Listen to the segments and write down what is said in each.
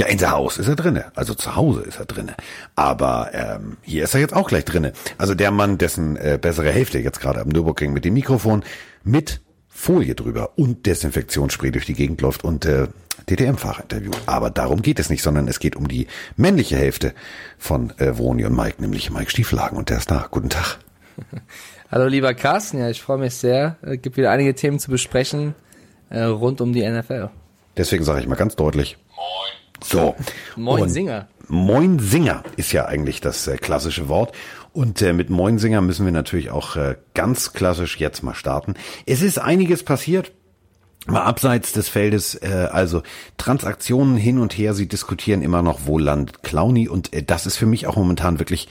Ja, in der Haus ist er drinne. Also zu Hause ist er drinne. Aber ähm, hier ist er jetzt auch gleich drinne. Also der Mann, dessen äh, bessere Hälfte jetzt gerade am Nürburgring mit dem Mikrofon mit Folie drüber und Desinfektionsspray durch die Gegend läuft und äh, DTM-Fahrer interviewt. Aber darum geht es nicht, sondern es geht um die männliche Hälfte von äh, Vroni und Mike, nämlich Mike Stieflagen. Und der ist da. Guten Tag. Hallo lieber Carsten, ja, ich freue mich sehr. Es gibt wieder einige Themen zu besprechen äh, rund um die NFL. Deswegen sage ich mal ganz deutlich. Moin. So. Moin Singer. Moin Singer ist ja eigentlich das äh, klassische Wort. Und äh, mit Moin Singer müssen wir natürlich auch äh, ganz klassisch jetzt mal starten. Es ist einiges passiert. Mal abseits des Feldes, äh, also Transaktionen hin und her, sie diskutieren immer noch, wo landet Clowny und äh, das ist für mich auch momentan wirklich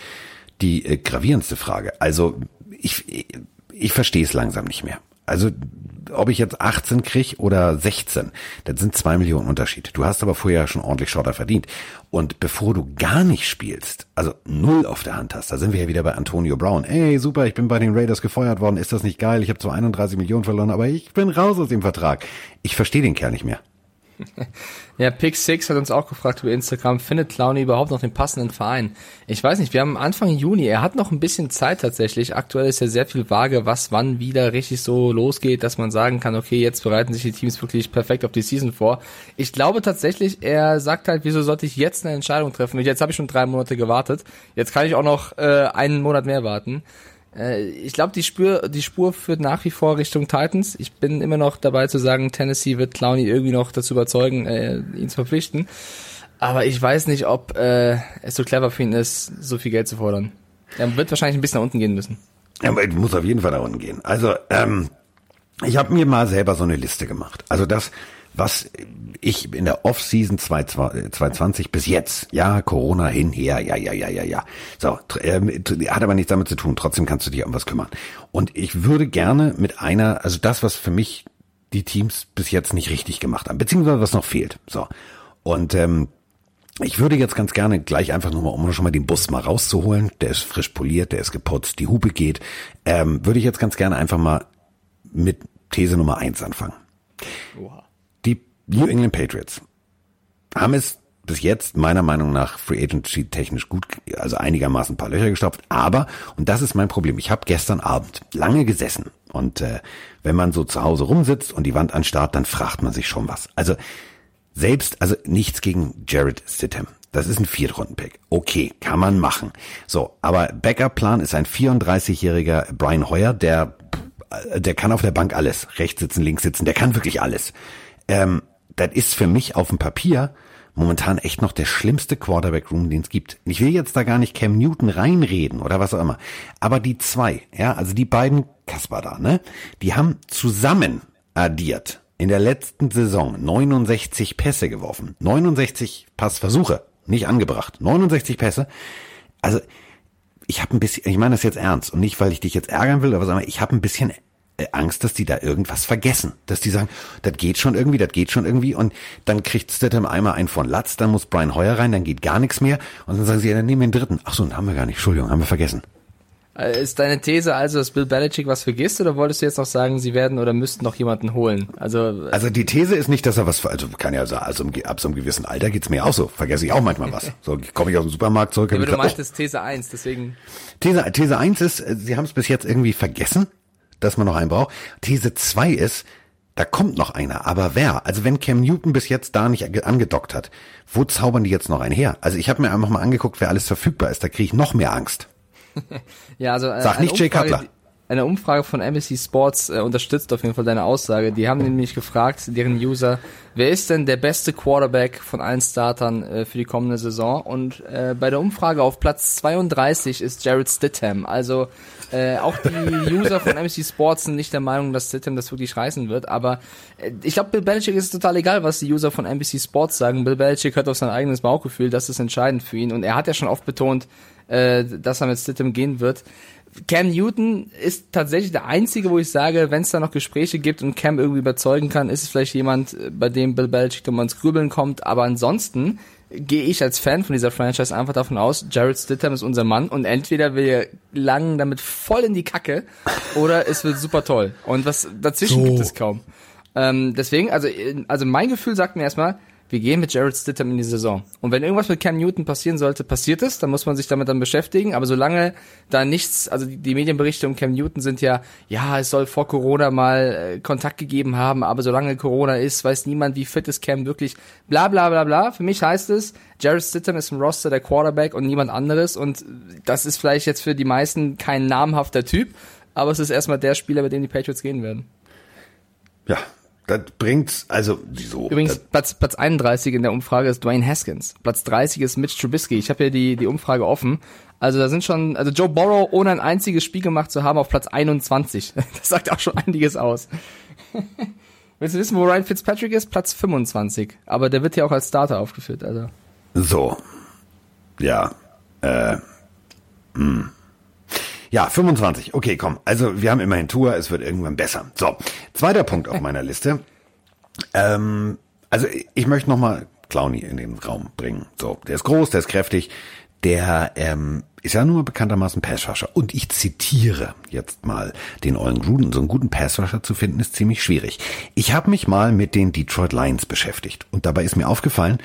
die äh, gravierendste Frage. Also ich, ich, ich verstehe es langsam nicht mehr. Also ob ich jetzt 18 krieg oder 16, das sind zwei Millionen Unterschied. Du hast aber vorher schon ordentlich Schotter verdient. Und bevor du gar nicht spielst, also null auf der Hand hast, da sind wir ja wieder bei Antonio Brown. Ey, super, ich bin bei den Raiders gefeuert worden, ist das nicht geil? Ich habe zwar 31 Millionen verloren, aber ich bin raus aus dem Vertrag. Ich verstehe den Kerl nicht mehr. Ja, Pick Six hat uns auch gefragt über Instagram, findet Clowny überhaupt noch den passenden Verein? Ich weiß nicht, wir haben Anfang Juni, er hat noch ein bisschen Zeit tatsächlich. Aktuell ist ja sehr viel vage, was wann wieder richtig so losgeht, dass man sagen kann, okay, jetzt bereiten sich die Teams wirklich perfekt auf die Season vor. Ich glaube tatsächlich, er sagt halt, wieso sollte ich jetzt eine Entscheidung treffen? Jetzt habe ich schon drei Monate gewartet. Jetzt kann ich auch noch äh, einen Monat mehr warten. Äh, ich glaube, die Spur, die Spur führt nach wie vor Richtung Titans. Ich bin immer noch dabei zu sagen, Tennessee wird Clowney irgendwie noch dazu überzeugen, äh, ihn zu verpflichten. Aber ich weiß nicht, ob äh, es so clever für ihn ist, so viel Geld zu fordern. Er wird wahrscheinlich ein bisschen nach unten gehen müssen. Ich muss auf jeden Fall nach unten gehen. Also, ähm, ich habe mir mal selber so eine Liste gemacht. Also das, was ich in der Off-Season 2020 bis jetzt, ja, Corona hin, her, ja, ja, ja, ja, ja. So, äh, hat aber nichts damit zu tun, trotzdem kannst du dich um was kümmern. Und ich würde gerne mit einer, also das, was für mich die Teams bis jetzt nicht richtig gemacht haben, beziehungsweise was noch fehlt. So. Und ähm, ich würde jetzt ganz gerne gleich einfach nur mal, um schon mal den Bus mal rauszuholen, der ist frisch poliert, der ist geputzt, die Hupe geht, ähm, würde ich jetzt ganz gerne einfach mal mit These Nummer eins anfangen. Oha. New England Patriots haben es bis jetzt meiner Meinung nach Free Agency technisch gut, also einigermaßen ein paar Löcher gestopft. Aber, und das ist mein Problem, ich habe gestern Abend lange gesessen und äh, wenn man so zu Hause rumsitzt und die Wand anstarrt, dann fragt man sich schon was. Also selbst, also nichts gegen Jared Stidham. Das ist ein Viertrunden-Pick. Okay, kann man machen. So, aber Backup-Plan ist ein 34-jähriger Brian Hoyer, der, der kann auf der Bank alles. Rechts sitzen, links sitzen, der kann wirklich alles. Ähm, das ist für mich auf dem Papier momentan echt noch der schlimmste Quarterback-Room, den es gibt. Ich will jetzt da gar nicht Cam Newton reinreden oder was auch immer. Aber die zwei, ja, also die beiden Kasper da, ne, die haben zusammen addiert in der letzten Saison 69 Pässe geworfen. 69 Passversuche, nicht angebracht. 69 Pässe. Also ich habe ein bisschen, ich meine das jetzt ernst und nicht, weil ich dich jetzt ärgern will, aber sag mal, ich habe ein bisschen Angst, dass die da irgendwas vergessen. Dass die sagen, das geht schon irgendwie, das geht schon irgendwie und dann kriegt Stidham einmal einen von Latz, dann muss Brian Hoyer rein, dann geht gar nichts mehr und dann sagen sie, ja, dann nehmen wir den dritten. Ach so, den haben wir gar nicht, Entschuldigung, haben wir vergessen. Äh, Ist deine These also, dass Bill Belichick was vergisst oder wolltest du jetzt noch sagen, sie werden oder müssten noch jemanden holen? Also, äh, Also die These ist nicht, dass er was, also kann ja sagen, also ab so einem gewissen Alter geht's mir auch so, vergesse ich auch manchmal was. So komme ich aus dem Supermarkt zurück. aber du gesagt, meintest These 1, deswegen. oh, These, These 1 ist, äh, sie haben es bis jetzt irgendwie vergessen, dass man noch einen braucht. These 2 ist, da kommt noch einer, aber wer? Also wenn Cam Newton bis jetzt da nicht ange- angedockt hat, wo zaubern die jetzt noch einen her? Also ich habe mir einfach mal angeguckt, wer alles verfügbar ist, da kriege ich noch mehr Angst. Ja, also äh, Sag nicht Jay Umfrage, Cutler. Eine Umfrage von NBC Sports äh, unterstützt auf jeden Fall deine Aussage. Die haben nämlich gefragt, deren User, wer ist denn der beste Quarterback von allen Startern äh, für die kommende Saison? Und äh, bei der Umfrage auf Platz 32 ist Jared Stidham. Also äh, auch die User von NBC Sports sind nicht der Meinung, dass Stidham das wirklich reißen wird. Aber äh, ich glaube, Bill Belichick ist total egal, was die User von NBC Sports sagen. Bill Belichick hört auf sein eigenes Bauchgefühl. Das ist entscheidend für ihn. Und er hat ja schon oft betont, äh, dass er mit Stidham gehen wird. Cam Newton ist tatsächlich der einzige, wo ich sage, wenn es da noch Gespräche gibt und Cam irgendwie überzeugen kann, ist es vielleicht jemand, äh, bei dem Bill Belichick nochmal ins Grübeln kommt. Aber ansonsten gehe ich als Fan von dieser Franchise einfach davon aus, Jared Stidham ist unser Mann und entweder wir langen damit voll in die Kacke oder es wird super toll. Und was dazwischen So. gibt es kaum. Ähm, deswegen, also, äh, also mein Gefühl sagt mir erstmal, wir gehen mit Jared Stidham in die Saison. Und wenn irgendwas mit Cam Newton passieren sollte, passiert es, dann muss man sich damit dann beschäftigen. Aber solange da nichts, also die, die Medienberichte um Cam Newton sind ja, ja, es soll vor Corona mal äh, Kontakt gegeben haben, aber solange Corona ist, weiß niemand, wie fit ist Cam wirklich. Bla bla bla bla. Für mich heißt es, Jared Stidham ist im Roster der Quarterback und niemand anderes. Und das ist vielleicht jetzt für die meisten kein namhafter Typ, aber es ist erstmal der Spieler, bei dem die Patriots gehen werden. Ja, das bringt, also so. Übrigens, Platz, Platz 31 in der Umfrage ist Dwayne Haskins. Platz 30 ist Mitch Trubisky. Ich habe hier die, die Umfrage offen. Also da sind schon, also Joe Burrow, ohne ein einziges Spiel gemacht zu haben, auf Platz 21. Das sagt auch schon einiges aus. Willst du wissen, wo Ryan Fitzpatrick ist? Platz 25. Aber der wird hier auch als Starter aufgeführt, also. So. Ja. Äh. Hm. Ja, 25. Okay, komm. Also wir haben immerhin Tour, es wird irgendwann besser. So, zweiter Punkt auf meiner Liste. Ähm, also ich möchte nochmal Clowny in den Raum bringen. So, der ist groß, der ist kräftig, der ähm, ist ja nur bekanntermaßen Passrusher. Und ich zitiere jetzt mal den Ollen Gruden. So einen guten Passrusher zu finden, ist ziemlich schwierig. Ich habe mich mal mit den Detroit Lions beschäftigt. Und dabei ist mir aufgefallen,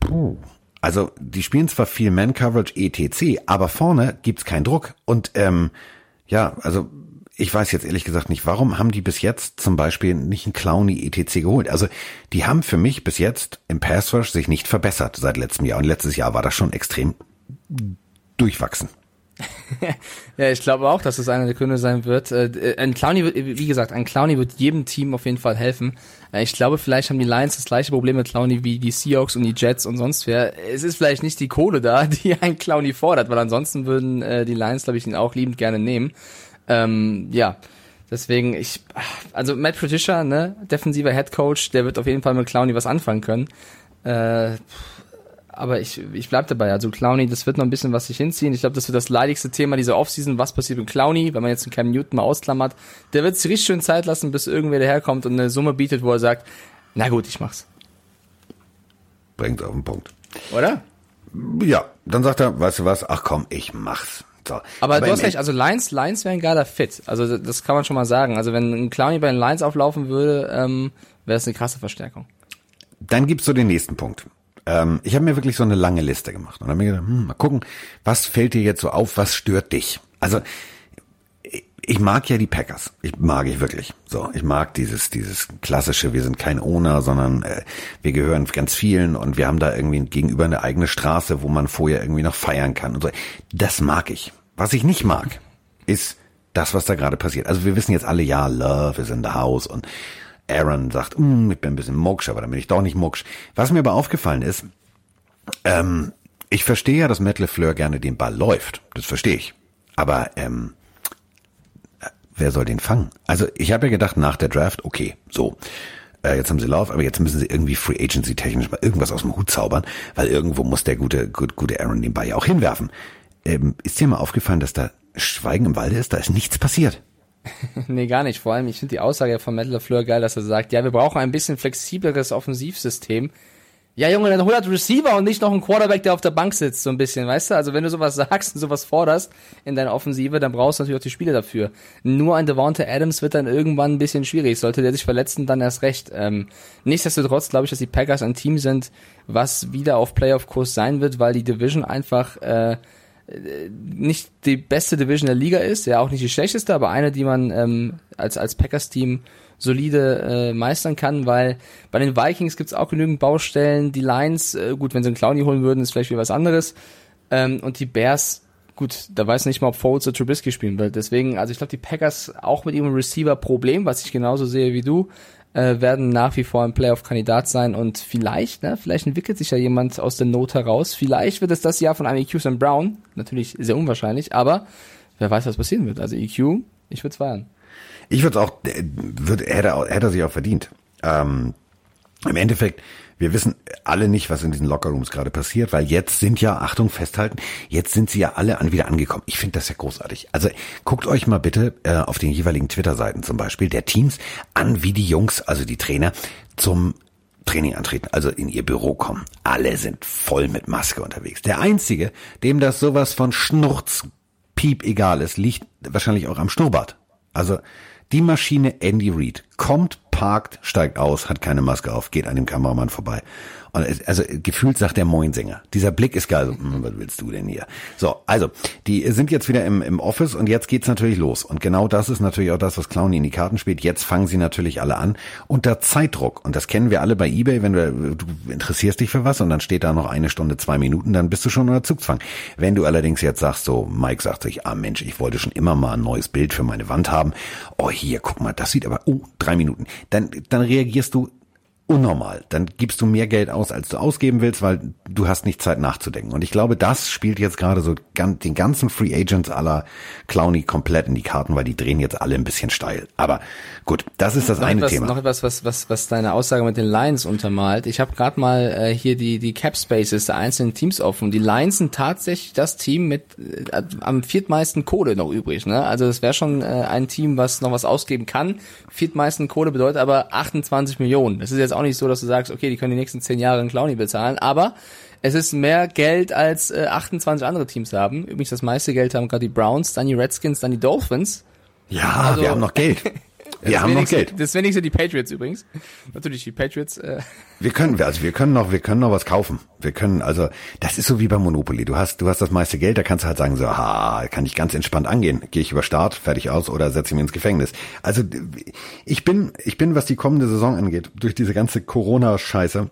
puh, also die spielen zwar viel Man-Coverage etc., aber vorne gibt's keinen Druck. Und ähm, ja, also ich weiß jetzt ehrlich gesagt nicht, warum haben die bis jetzt zum Beispiel nicht einen Clowny etc. geholt? Also die haben für mich bis jetzt im Pass Rush sich nicht verbessert seit letztem Jahr. Und letztes Jahr war das schon extrem durchwachsen. Ja, ich glaube auch, dass es einer der Gründe sein wird. Äh, ein Clowny, wird, wie gesagt, ein Clowny wird jedem Team auf jeden Fall helfen. Äh, ich glaube, vielleicht haben die Lions das gleiche Problem mit Clowny wie die Seahawks und die Jets und sonst wer. Es ist vielleicht nicht die Kohle da, die ein Clowny fordert, weil ansonsten würden äh, die Lions, glaube ich, ihn auch liebend gerne nehmen. Ähm, ja, deswegen ich, also Matt Patricia, ne, defensiver Head Coach, der wird auf jeden Fall mit Clowny was anfangen können. Äh, aber ich, ich bleib dabei. Also Clowny, das wird noch ein bisschen was sich hinziehen. Ich glaube, das wird das leidigste Thema dieser Offseason. Was passiert mit Clowny, wenn man jetzt einen Cam Newton mal ausklammert? Der wird sich richtig schön Zeit lassen, bis irgendwer daherkommt und eine Summe bietet, wo er sagt, na gut, ich mach's. Bringt auf den Punkt. Oder? Ja, dann sagt er, weißt du was, ach komm, ich mach's. So. Aber, Aber du hast recht, also Lions, Lions wäre ein geiler Fit. Also das kann man schon mal sagen. Also wenn ein Clowny bei den Lions auflaufen würde, ähm, wäre es eine krasse Verstärkung. Dann gibt's so den nächsten Punkt. Ähm, ich habe mir wirklich so eine lange Liste gemacht und habe mir gedacht, hm, mal gucken, was fällt dir jetzt so auf, was stört dich? Also ich mag ja die Packers. Ich mag ich wirklich. So, ich mag dieses dieses klassische. Wir sind kein Owner, sondern äh, wir gehören ganz vielen und wir haben da irgendwie gegenüber eine eigene Straße, wo man vorher irgendwie noch feiern kann und so. Das mag ich. Was ich nicht mag, ist das, was da gerade passiert. Also wir wissen jetzt alle, ja, Love is in the house und Aaron sagt, mm, ich bin ein bisschen mucksch, aber dann bin ich doch nicht mucksch. Was mir aber aufgefallen ist, ähm, ich verstehe ja, dass Matt LeFleur gerne den Ball läuft. Das verstehe ich. Aber ähm, wer soll den fangen? Also ich habe ja gedacht, nach der Draft, okay, so, äh, jetzt haben sie Lauf, aber jetzt müssen sie irgendwie Free Agency technisch mal irgendwas aus dem Hut zaubern, weil irgendwo muss der gute, gute, gute Aaron den Ball ja auch hinwerfen. Ähm, ist dir mal aufgefallen, dass da Schweigen im Walde ist? Da ist nichts passiert. nee, gar nicht. Vor allem, ich finde die Aussage von Matt LaFleur geil, dass er sagt, ja, wir brauchen ein bisschen flexibleres Offensivsystem. Ja, Junge, dann hol halt Receiver und nicht noch einen Quarterback, der auf der Bank sitzt, so ein bisschen, weißt du? Also wenn du sowas sagst und sowas forderst in deiner Offensive, dann brauchst du natürlich auch die Spiele dafür. Nur ein Devonta Adams wird dann irgendwann ein bisschen schwierig. Sollte der sich verletzen, dann erst recht. Ähm, nichtsdestotrotz glaube ich, dass die Packers ein Team sind, was wieder auf Playoff-Kurs sein wird, weil die Division einfach äh, nicht die beste Division der Liga ist, ja auch nicht die schlechteste, aber eine, die man ähm, als, als Packers-Team solide äh, meistern kann, weil bei den Vikings gibt's auch genügend Baustellen. Die Lions, äh, gut, wenn sie einen Clowny holen würden, ist vielleicht wieder was anderes. Ähm, und die Bears, gut, da weiß nicht mal, ob Foles oder Trubisky spielen wird. Deswegen, also ich glaube, die Packers auch mit ihrem Receiver-Problem, was ich genauso sehe wie du, äh, werden nach wie vor ein Playoff-Kandidat sein und vielleicht, ne, vielleicht entwickelt sich ja jemand aus der Not heraus. Vielleicht wird es das Jahr von einem EQ St. Brown, natürlich sehr unwahrscheinlich, aber wer weiß, was passieren wird. Also EQ, ich würde es feiern. Ich würde auch, würde, hätte, hätte er sich auch verdient. Ähm, Im Endeffekt, wir wissen alle nicht, was in diesen Lockerrooms gerade passiert, weil jetzt sind ja, Achtung, festhalten, jetzt sind sie ja alle an, wieder angekommen. Ich finde das ja großartig. Also guckt euch mal bitte äh, auf den jeweiligen Twitter-Seiten zum Beispiel der Teams an, wie die Jungs, also die Trainer, zum Training antreten, also in ihr Büro kommen. Alle sind voll mit Maske unterwegs. Der Einzige, dem das sowas von Schnurz, Piep egal ist, liegt wahrscheinlich auch am Schnurrbart. Also die Maschine Andy Reid kommt parkt, steigt aus, hat keine Maske auf, geht an dem Kameramann vorbei. Und also gefühlt sagt der Moinsinger. Dieser Blick ist geil. So, hm, was willst du denn hier? So, also, die sind jetzt wieder im, im Office und jetzt geht's natürlich los. Und genau das ist natürlich auch das, was Clowny in die Karten spielt. Jetzt fangen sie natürlich alle an unter Zeitdruck. Und das kennen wir alle bei eBay, wenn du, du interessierst dich für was und dann steht da noch eine Stunde, zwei Minuten, dann bist du schon unter Zugzwang. Wenn du allerdings jetzt sagst, so, Mike sagt sich, ah Mensch, ich wollte schon immer mal ein neues Bild für meine Wand haben. Oh, hier, guck mal, das sieht aber, oh, drei Minuten. Dann, dann reagierst du unnormal. Dann gibst du mehr Geld aus, als du ausgeben willst, weil du hast nicht Zeit nachzudenken. Und ich glaube, das spielt jetzt gerade so den ganzen Free Agents aller Clowny komplett in die Karten, weil die drehen jetzt alle ein bisschen steil. Aber gut, das ist das noch eine etwas, Thema. Noch etwas, was, was, was deine Aussage mit den Lions untermalt. Ich habe gerade mal äh, hier die, die Cap Spaces der einzelnen Teams offen. Die Lions sind tatsächlich das Team mit äh, am viertmeisten Kohle noch übrig. Ne? Also es wäre schon äh, ein Team, was noch was ausgeben kann. Viertmeisten Kohle bedeutet aber 28 Millionen. Das ist jetzt auch nicht so, dass du sagst, okay, die können die nächsten zehn Jahre einen Clowny bezahlen, aber es ist mehr Geld als äh, 28 andere Teams haben. Übrigens das meiste Geld haben gerade die Browns, dann die Redskins, dann die Dolphins. Ja, also, wir haben noch Geld. Wir haben noch Geld. Das wenigste die Patriots übrigens. Natürlich die Patriots. Äh. Wir können, also wir können noch, wir können noch was kaufen. Wir können, also das ist so wie bei Monopoly. Du hast, du hast das meiste Geld, da kannst du halt sagen so, ha, kann ich ganz entspannt angehen. Gehe ich über Start, fertig aus oder setze ich mich ins Gefängnis. Also ich bin, ich bin, was die kommende Saison angeht, durch diese ganze Corona-Scheiße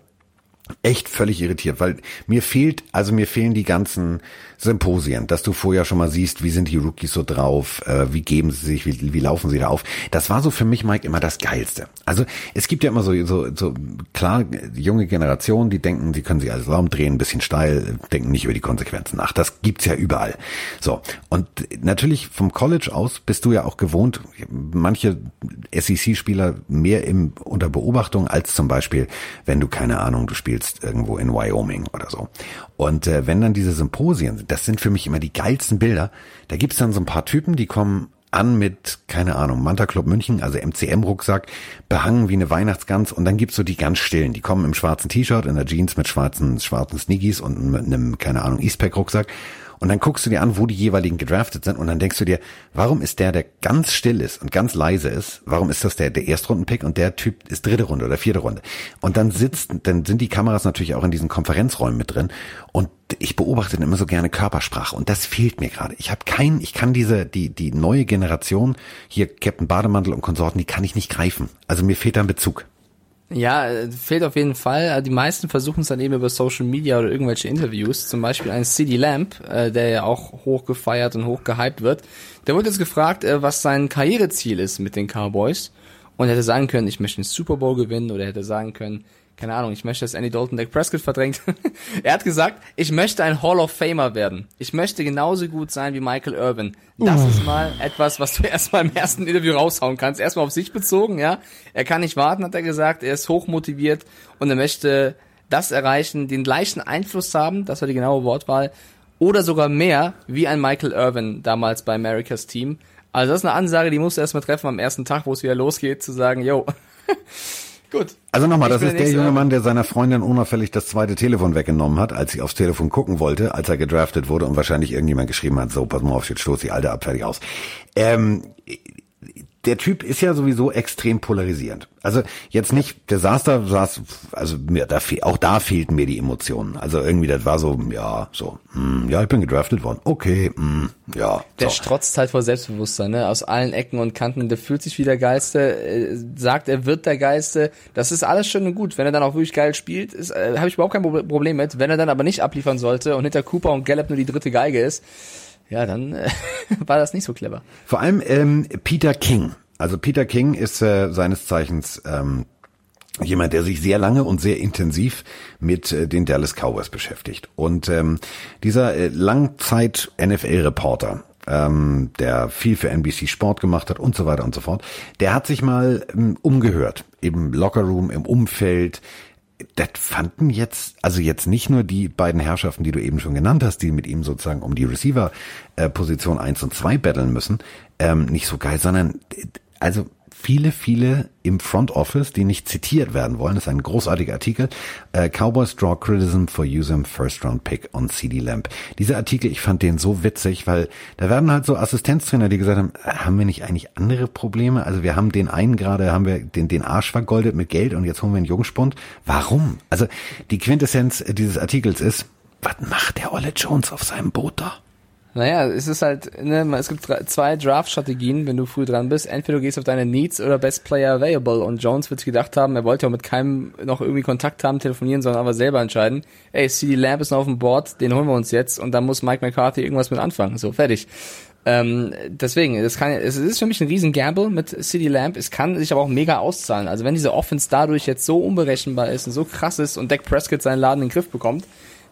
echt völlig irritiert, weil mir fehlt, also mir fehlen die ganzen Symposien, dass du vorher schon mal siehst, wie sind die Rookies so drauf, äh, wie geben sie sich, wie, wie laufen sie da auf. Das war so für mich, Mike, immer das Geilste. Also es gibt ja immer so, so, so klar junge Generationen, die denken, sie können sich alles Raum drehen, ein bisschen steil, denken nicht über die Konsequenzen nach. Das gibt's ja überall. So. Und natürlich vom College aus bist du ja auch gewohnt, manche SEC-Spieler mehr im, unter Beobachtung als zum Beispiel, wenn du keine Ahnung, du spielst irgendwo in Wyoming oder so. Und äh, wenn dann diese Symposien, das sind für mich immer die geilsten Bilder, da gibt's dann so ein paar Typen, die kommen an mit, keine Ahnung, Manta Club München, also MCM-Rucksack, behangen wie eine Weihnachtsgans und dann gibt's so die ganz stillen, die kommen im schwarzen T-Shirt, in der Jeans mit schwarzen, schwarzen Sneakies und mit einem, keine Ahnung, Eastpack-Rucksack und dann guckst du dir an, wo die jeweiligen gedraftet sind und dann denkst du dir, warum ist der, der ganz still ist und ganz leise ist, warum ist das der, der Erstrundenpick und der Typ ist dritte Runde oder vierte Runde? Und dann sitzt, dann sind die Kameras natürlich auch in diesen Konferenzräumen mit drin und ich beobachte immer so gerne Körpersprache und das fehlt mir gerade. Ich habe kein, ich kann diese, die, die neue Generation, hier Captain Bademantel und Konsorten, die kann ich nicht greifen. Also mir fehlt da ein Bezug. Ja, äh, fehlt auf jeden Fall. Also die meisten versuchen es dann eben über Social Media oder irgendwelche Interviews. Zum Beispiel ein CD Lamp, äh, der ja auch hochgefeiert und hochgehypt wird. Der wurde jetzt gefragt, äh, was sein Karriereziel ist mit den Cowboys. Und hätte sagen können, ich möchte den Super Bowl gewinnen oder er hätte sagen können, keine Ahnung, ich möchte, dass Andy Dalton Dak Prescott verdrängt. er hat gesagt, ich möchte ein Hall of Famer werden. Ich möchte genauso gut sein wie Michael Irvin. Das uh. ist mal etwas, was du erstmal im ersten Interview raushauen kannst. Erstmal auf sich bezogen, ja. Er kann nicht warten, hat er gesagt. Er ist hochmotiviert und er möchte das erreichen, den gleichen Einfluss haben, das war die genaue Wortwahl, oder sogar mehr, wie ein Michael Irvin damals bei Americas Team. Also das ist eine Ansage, die musst du erstmal treffen am ersten Tag, wo es wieder losgeht, zu sagen, yo, Gut. Also nochmal, das ist der junge Mann, der seiner Freundin unauffällig das zweite Telefon weggenommen hat, als sie aufs Telefon gucken wollte, als er gedraftet wurde und wahrscheinlich irgendjemand geschrieben hat, so, pass mal auf, jetzt stoß die alte ab, fertig aus. Ähm, der Typ ist ja sowieso extrem polarisierend. Also jetzt nicht, der saß da, saß, also mir, da, auch da fehlten mir die Emotionen. Also irgendwie, das war so, ja, so, hm, ja, ich bin gedraftet worden. Okay, hm, ja. Der so. strotzt halt vor Selbstbewusstsein, ne? Aus allen Ecken und Kanten. Der fühlt sich wie der Geiste, äh, sagt, er wird der Geiste. Das ist alles schön und gut. Wenn er dann auch wirklich geil spielt, ist, äh, habe ich überhaupt kein Problem mit. Wenn er dann aber nicht abliefern sollte und hinter Cooper und Gallup nur die dritte Geige ist, ja, dann äh, war das nicht so clever. Vor allem ähm, Peter King. Also Peter King ist äh, seines Zeichens ähm, jemand, der sich sehr lange und sehr intensiv mit äh, den Dallas Cowboys beschäftigt. Und ähm, dieser äh, Langzeit-NFL-Reporter, ähm, der viel für NBC Sport gemacht hat und so weiter und so fort, der hat sich mal ähm, umgehört, im Lockerroom, im Umfeld, das fanden jetzt, also jetzt nicht nur die beiden Herrschaften, die du eben schon genannt hast, die mit ihm sozusagen um die Receiver-Position äh, 1 und 2 battlen müssen, ähm, nicht so geil, sondern also viele, viele im Front Office, die nicht zitiert werden wollen. Das ist ein großartiger Artikel. Äh, Cowboys draw criticism for using first round pick on CD Lamp. Dieser Artikel, ich fand den so witzig, weil da werden halt so Assistenztrainer, die gesagt haben, äh, haben wir nicht eigentlich andere Probleme? Also wir haben den einen gerade, haben wir den, den Arsch vergoldet mit Geld und jetzt holen wir einen Jungspund. Warum? Also die Quintessenz dieses Artikels ist, was macht der Olle Jones auf seinem Boot da? Naja, es ist halt, ne, es gibt zwei Draft-Strategien, wenn du früh dran bist. Entweder du gehst auf deine Needs oder Best Player Available. Und Jones wird sich gedacht haben, er wollte ja mit keinem noch irgendwie Kontakt haben, telefonieren, sondern aber selber entscheiden. Ey, CD Lamb ist noch auf dem Board, den holen wir uns jetzt. Und dann muss Mike McCarthy irgendwas mit anfangen. So, fertig. Ähm, deswegen, das kann, es ist für mich ein riesen Gamble mit City Lamp. Es kann sich aber auch mega auszahlen. Also wenn diese Offense dadurch jetzt so unberechenbar ist und so krass ist und Dak Prescott seinen Laden in den Griff bekommt,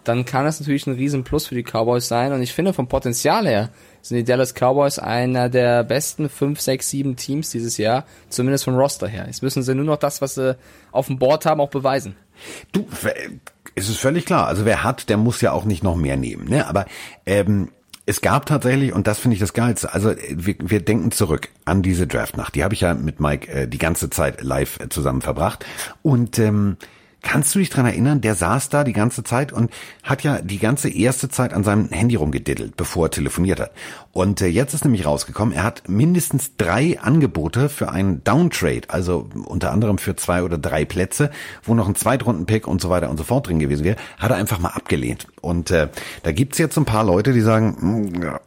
dann kann das natürlich ein riesen Plus für die Cowboys sein. Und ich finde, vom Potenzial her sind die Dallas Cowboys einer der besten 5, 6, 7 Teams dieses Jahr, zumindest vom Roster her. Jetzt müssen sie nur noch das, was sie auf dem Board haben, auch beweisen. Du, es ist völlig klar. Also wer hat, der muss ja auch nicht noch mehr nehmen. Ne? Aber ähm, es gab tatsächlich, und das finde ich das Geilste, also wir, wir denken zurück an diese Draftnacht. Die habe ich ja mit Mike äh, die ganze Zeit live äh, zusammen verbracht. Und ähm, Kannst du dich dran erinnern, der saß da die ganze Zeit und hat ja die ganze erste Zeit an seinem Handy rumgediddelt, bevor er telefoniert hat. Und äh, jetzt ist nämlich rausgekommen, er hat mindestens drei Angebote für einen Downtrade, also unter anderem für zwei oder drei Plätze, wo noch ein Zweitrunden-Pick und so weiter und so fort drin gewesen wäre, hat er einfach mal abgelehnt. Und äh, da gibt's jetzt ein paar Leute, die sagen, hm,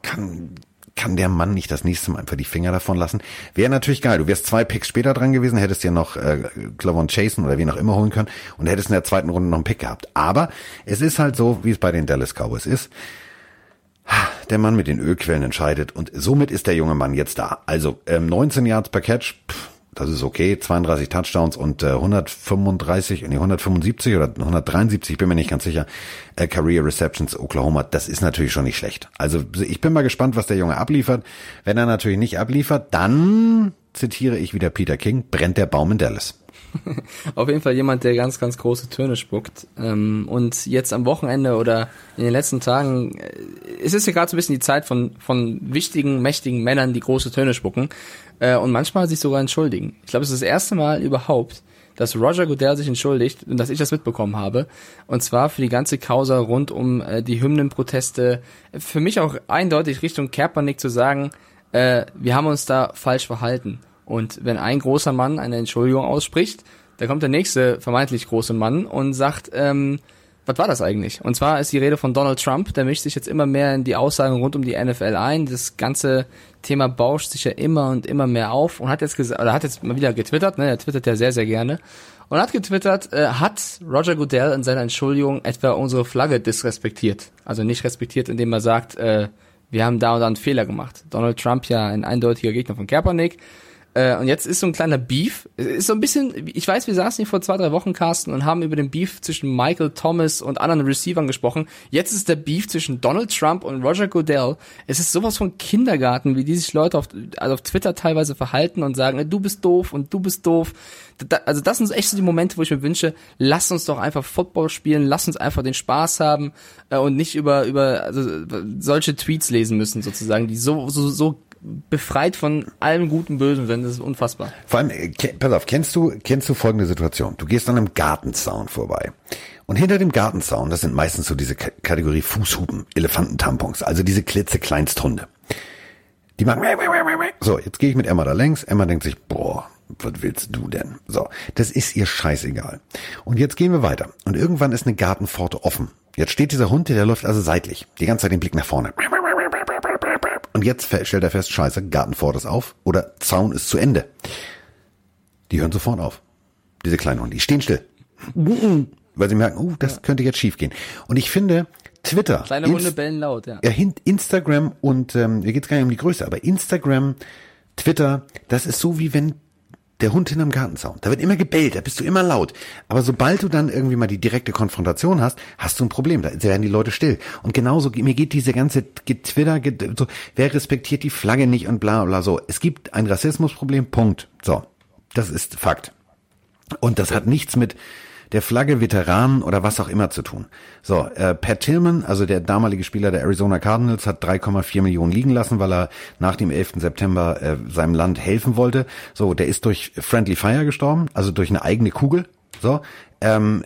kann kann der Mann nicht das nächste Mal einfach die Finger davon lassen? Wäre natürlich geil. Du wärst zwei Picks später dran gewesen, hättest dir noch äh, Clavon Chasen oder wie noch immer holen können und hättest in der zweiten Runde noch einen Pick gehabt. Aber es ist halt so, wie es bei den Dallas Cowboys ist. Der Mann mit den Ölquellen entscheidet und somit ist der junge Mann jetzt da. Also ähm, 19 Yards per Catch, pff, das ist okay, 32 Touchdowns und äh, 135, nee, 175 oder 173, bin mir nicht ganz sicher, äh, Career Receptions Oklahoma, das ist natürlich schon nicht schlecht. Also ich bin mal gespannt, was der Junge abliefert. Wenn er natürlich nicht abliefert, dann zitiere ich wieder Peter King, brennt der Baum in Dallas. Auf jeden Fall jemand, der ganz, ganz große Töne spuckt. Ähm, und jetzt am Wochenende oder in den letzten Tagen, äh, es ist ja gerade so ein bisschen die Zeit von, von wichtigen, mächtigen Männern, die große Töne spucken äh, und manchmal sich sogar entschuldigen. Ich glaube, es ist das erste Mal überhaupt, dass Roger Goodell sich entschuldigt und dass ich das mitbekommen habe. Und zwar für die ganze Causa rund um äh, die Hymnenproteste. Für mich auch eindeutig Richtung Kaepernick zu sagen, wir haben uns da falsch verhalten. Und wenn ein großer Mann eine Entschuldigung ausspricht, da kommt der nächste vermeintlich große Mann und sagt, ähm, was war das eigentlich? Und zwar ist die Rede von Donald Trump, der mischt sich jetzt immer mehr in die Aussagen rund um die NFL ein. Das ganze Thema bauscht sich ja immer und immer mehr auf und hat jetzt gesagt, oder hat jetzt mal wieder getwittert, ne? Er twittert ja sehr, sehr gerne. Und hat getwittert, äh, hat Roger Goodell in seiner Entschuldigung etwa unsere Flagge disrespektiert. Also nicht respektiert, indem er sagt, äh, wir haben da und da einen Fehler gemacht. Donald Trump ja ein eindeutiger Gegner von Kaepernick. Äh, und jetzt ist so ein kleiner Beef. Ist so ein bisschen, ich weiß, wir saßen hier vor zwei, drei Wochen, Carsten, und haben über den Beef zwischen Michael Thomas und anderen Receivern gesprochen. Jetzt ist der Beef zwischen Donald Trump und Roger Goodell. Es ist sowas von Kindergarten, wie die sich Leute auf, also auf Twitter teilweise verhalten und sagen, du bist doof und du bist doof. Da, also das sind echt so die Momente, wo ich mir wünsche, lass uns doch einfach Football spielen, lass uns einfach den Spaß haben äh, und nicht über, über also, solche Tweets lesen müssen, sozusagen, die so, so, so befreit von allem Guten Bösen sind. Das ist unfassbar. Vor allem, äh, pass auf, kennst du, kennst du folgende Situation? Du gehst an einem Gartenzaun vorbei. Und hinter dem Gartenzaun, das sind meistens so diese K Kategorie Fußhupen, Elefantentampons, also diese klitzekleinst Die machen, so, jetzt gehe ich mit Emma da längs. Emma denkt sich, boah, was willst du denn? So, das ist ihr scheißegal. Und jetzt gehen wir weiter. Und irgendwann ist eine Gartenpforte offen. Jetzt steht dieser Hund, der läuft also seitlich. Die ganze Zeit den Blick nach vorne. Und jetzt stellt er fest, scheiße, Gartenfort ist auf oder Zaun ist zu Ende. Die hören sofort auf. Diese kleinen Hunde, die stehen still. Weil sie merken, uh, das könnte jetzt schief gehen. Und ich finde, Twitter. Kleine Hunde bellen laut, ja. ja Instagram und ähm, hier geht es gar nicht um die Größe, aber Instagram, Twitter, das ist so wie wenn der Hund hinterm Gartenzaun. Da wird immer gebellt, da bist du immer laut. Aber sobald du dann irgendwie mal die direkte Konfrontation hast, hast du ein Problem. Da werden die Leute still. Und genauso, mir geht diese ganze Getwitter, so, wer respektiert die Flagge nicht und bla bla so. Es gibt ein Rassismusproblem, Punkt. So. Das ist Fakt. Und das hat nichts mit der Flagge Veteranen oder was auch immer zu tun. So, äh, Pat Tillman, also der damalige Spieler der Arizona Cardinals, hat 3,4 Millionen liegen lassen, weil er nach dem 11. September äh, seinem Land helfen wollte. So, der ist durch Friendly Fire gestorben, also durch eine eigene Kugel. So, ähm,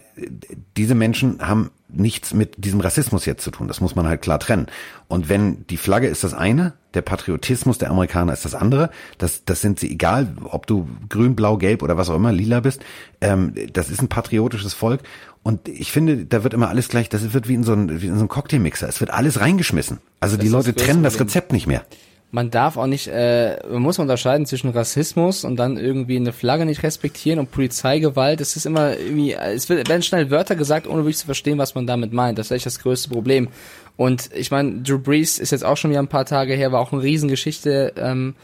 diese Menschen haben nichts mit diesem Rassismus jetzt zu tun. Das muss man halt klar trennen. Und wenn die Flagge ist das eine, der Patriotismus der Amerikaner ist das andere, das, das sind sie, egal ob du grün, blau, gelb oder was auch immer, lila bist, ähm, das ist ein patriotisches Volk. Und ich finde, da wird immer alles gleich, das wird wie in so ein, wie in so ein Cocktailmixer. Es wird alles reingeschmissen. Also das die Leute trennen das Rezept nicht mehr man darf auch nicht, äh, man muss unterscheiden zwischen Rassismus und dann irgendwie eine Flagge nicht respektieren und Polizeigewalt. Es ist immer irgendwie, es werden schnell Wörter gesagt, ohne wirklich zu verstehen, was man damit meint. Das ist echt das größte Problem. Und ich meine, Drew Brees ist jetzt auch schon wieder ein paar Tage her, war auch eine Riesengeschichte. Ähm,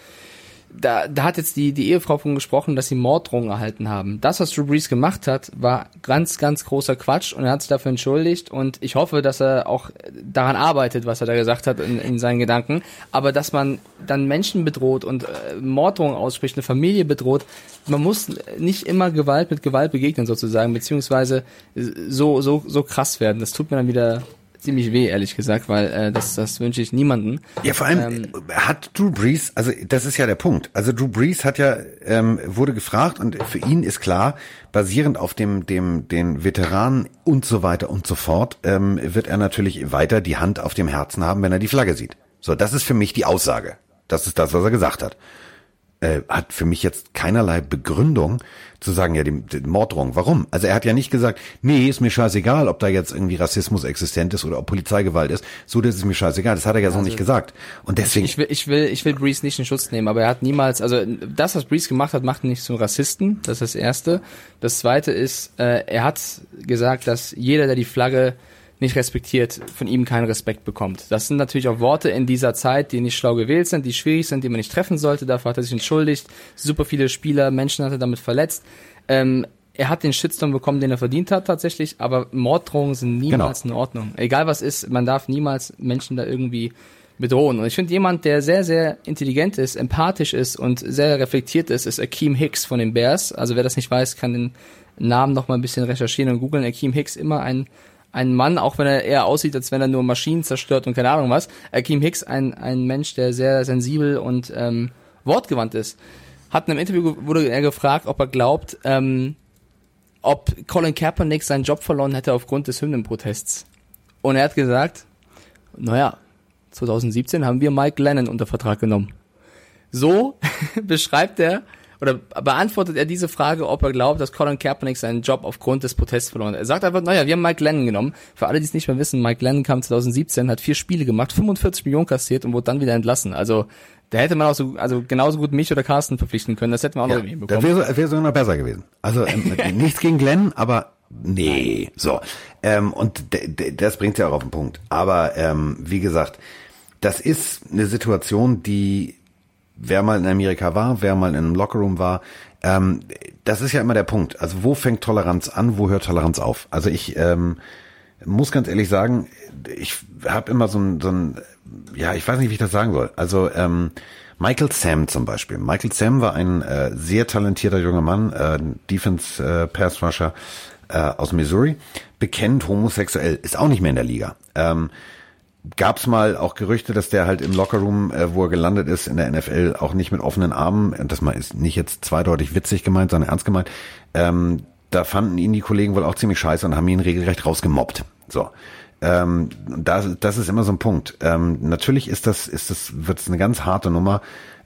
da, da hat jetzt die, die Ehefrau von gesprochen, dass sie Morddrohungen erhalten haben. Das, was Drew Brees gemacht hat, war ganz, ganz großer Quatsch und er hat sich dafür entschuldigt und ich hoffe, dass er auch daran arbeitet, was er da gesagt hat in, in seinen Gedanken. Aber dass man dann Menschen bedroht und äh, Morddrohungen ausspricht, eine Familie bedroht, man muss nicht immer Gewalt mit Gewalt begegnen sozusagen, beziehungsweise so, so, so krass werden. Das tut mir dann wieder ziemlich weh, ehrlich gesagt, weil äh, das, das wünsche ich niemanden. Ja, vor allem ähm, hat Drew Brees, also das ist ja der Punkt. Also Drew Brees hat ja ähm, wurde gefragt und für ihn ist klar, basierend auf dem dem den Veteranen und so weiter und so fort, ähm, wird er natürlich weiter die Hand auf dem Herzen haben, wenn er die Flagge sieht. So, das ist für mich die Aussage. Das ist das, was er gesagt hat äh, hat für mich jetzt keinerlei Begründung zu sagen, ja, die, die Morddrohung. Warum? Also er hat ja nicht gesagt, nee, ist mir scheißegal, ob da jetzt irgendwie Rassismus existent ist oder ob Polizeigewalt ist. So, das ist mir scheißegal. Das hat er ja so also, nicht gesagt. Und deswegen. Ich will, ich will, ich will Breeze nicht in Schutz nehmen, aber er hat niemals, also das, was Breeze gemacht hat, macht ihn nicht zum Rassisten. Das ist das Erste. Das Zweite ist, äh, er hat gesagt, dass jeder, der die Flagge nicht respektiert, von ihm keinen Respekt bekommt. Das sind natürlich auch Worte in dieser Zeit, die nicht schlau gewählt sind, die schwierig sind, die man nicht treffen sollte. Dafür hat er sich entschuldigt. Super viele Spieler, Menschen hat er damit verletzt. Ähm, er hat den Shitstorm bekommen, den er verdient hat tatsächlich, aber Morddrohungen sind niemals genau. in Ordnung. Egal was ist, man darf niemals Menschen da irgendwie bedrohen. Und ich finde, jemand, der sehr, sehr intelligent ist, empathisch ist und sehr reflektiert ist, ist Akeem Hicks von den Bears. Also wer das nicht weiß, kann den Namen noch mal ein bisschen recherchieren und googeln. Akeem Hicks, immer ein ein Mann, auch wenn er eher aussieht, als wenn er nur Maschinen zerstört und keine Ahnung was. Akeem Hicks, ein, ein Mensch, der sehr sensibel und ähm, wortgewandt ist. Hat in einem Interview wurde er gefragt, ob er glaubt, ähm, ob Colin Kaepernick seinen Job verloren hätte aufgrund des Hymnenprotests. Und er hat gesagt, naja, 2017 haben wir Mike Lennon unter Vertrag genommen. So beschreibt er oder beantwortet er diese Frage, ob er glaubt, dass Colin Kaepernick seinen Job aufgrund des Protests verloren hat. Er sagt einfach, naja, wir haben Mike Lennon genommen. Für alle, die es nicht mehr wissen, Mike Lennon kam 2017, hat vier Spiele gemacht, 45 Millionen kassiert und wurde dann wieder entlassen. Also da hätte man auch so, also genauso gut mich oder Carsten verpflichten können. Das hätten wir auch ja, noch hinbekommen. Das wäre wär sogar noch besser gewesen. Also ähm, nichts gegen Glenn, aber nee, so. Ähm, und das bringt ja auch auf den Punkt. Aber ähm, wie gesagt, das ist eine Situation, die wer mal in Amerika war, wer mal in einem Lockerroom war, ähm, das ist ja immer der Punkt. Also wo fängt Toleranz an, wo hört Toleranz auf? Also ich ähm, muss ganz ehrlich sagen, ich habe immer so ein, so ein, ja, ich weiß nicht, wie ich das sagen soll. Also ähm, Michael Sam zum Beispiel. Michael Sam war ein äh, sehr talentierter junger Mann, äh, Defense äh, Pass Rusher äh, aus Missouri, bekennt homosexuell, ist auch nicht mehr in der Liga. Ähm, gab es mal auch Gerüchte, dass der halt im Lockerroom, äh, wo er gelandet ist, in der NFL auch nicht mit offenen Armen, und das mal ist nicht jetzt zweideutig witzig gemeint, sondern ernst gemeint, ähm, da fanden ihn die Kollegen wohl auch ziemlich scheiße und haben ihn regelrecht rausgemobbt. So. Ähm, das, das ist immer so ein Punkt. Ähm, natürlich ist das, ist das, wird es eine ganz harte Nummer,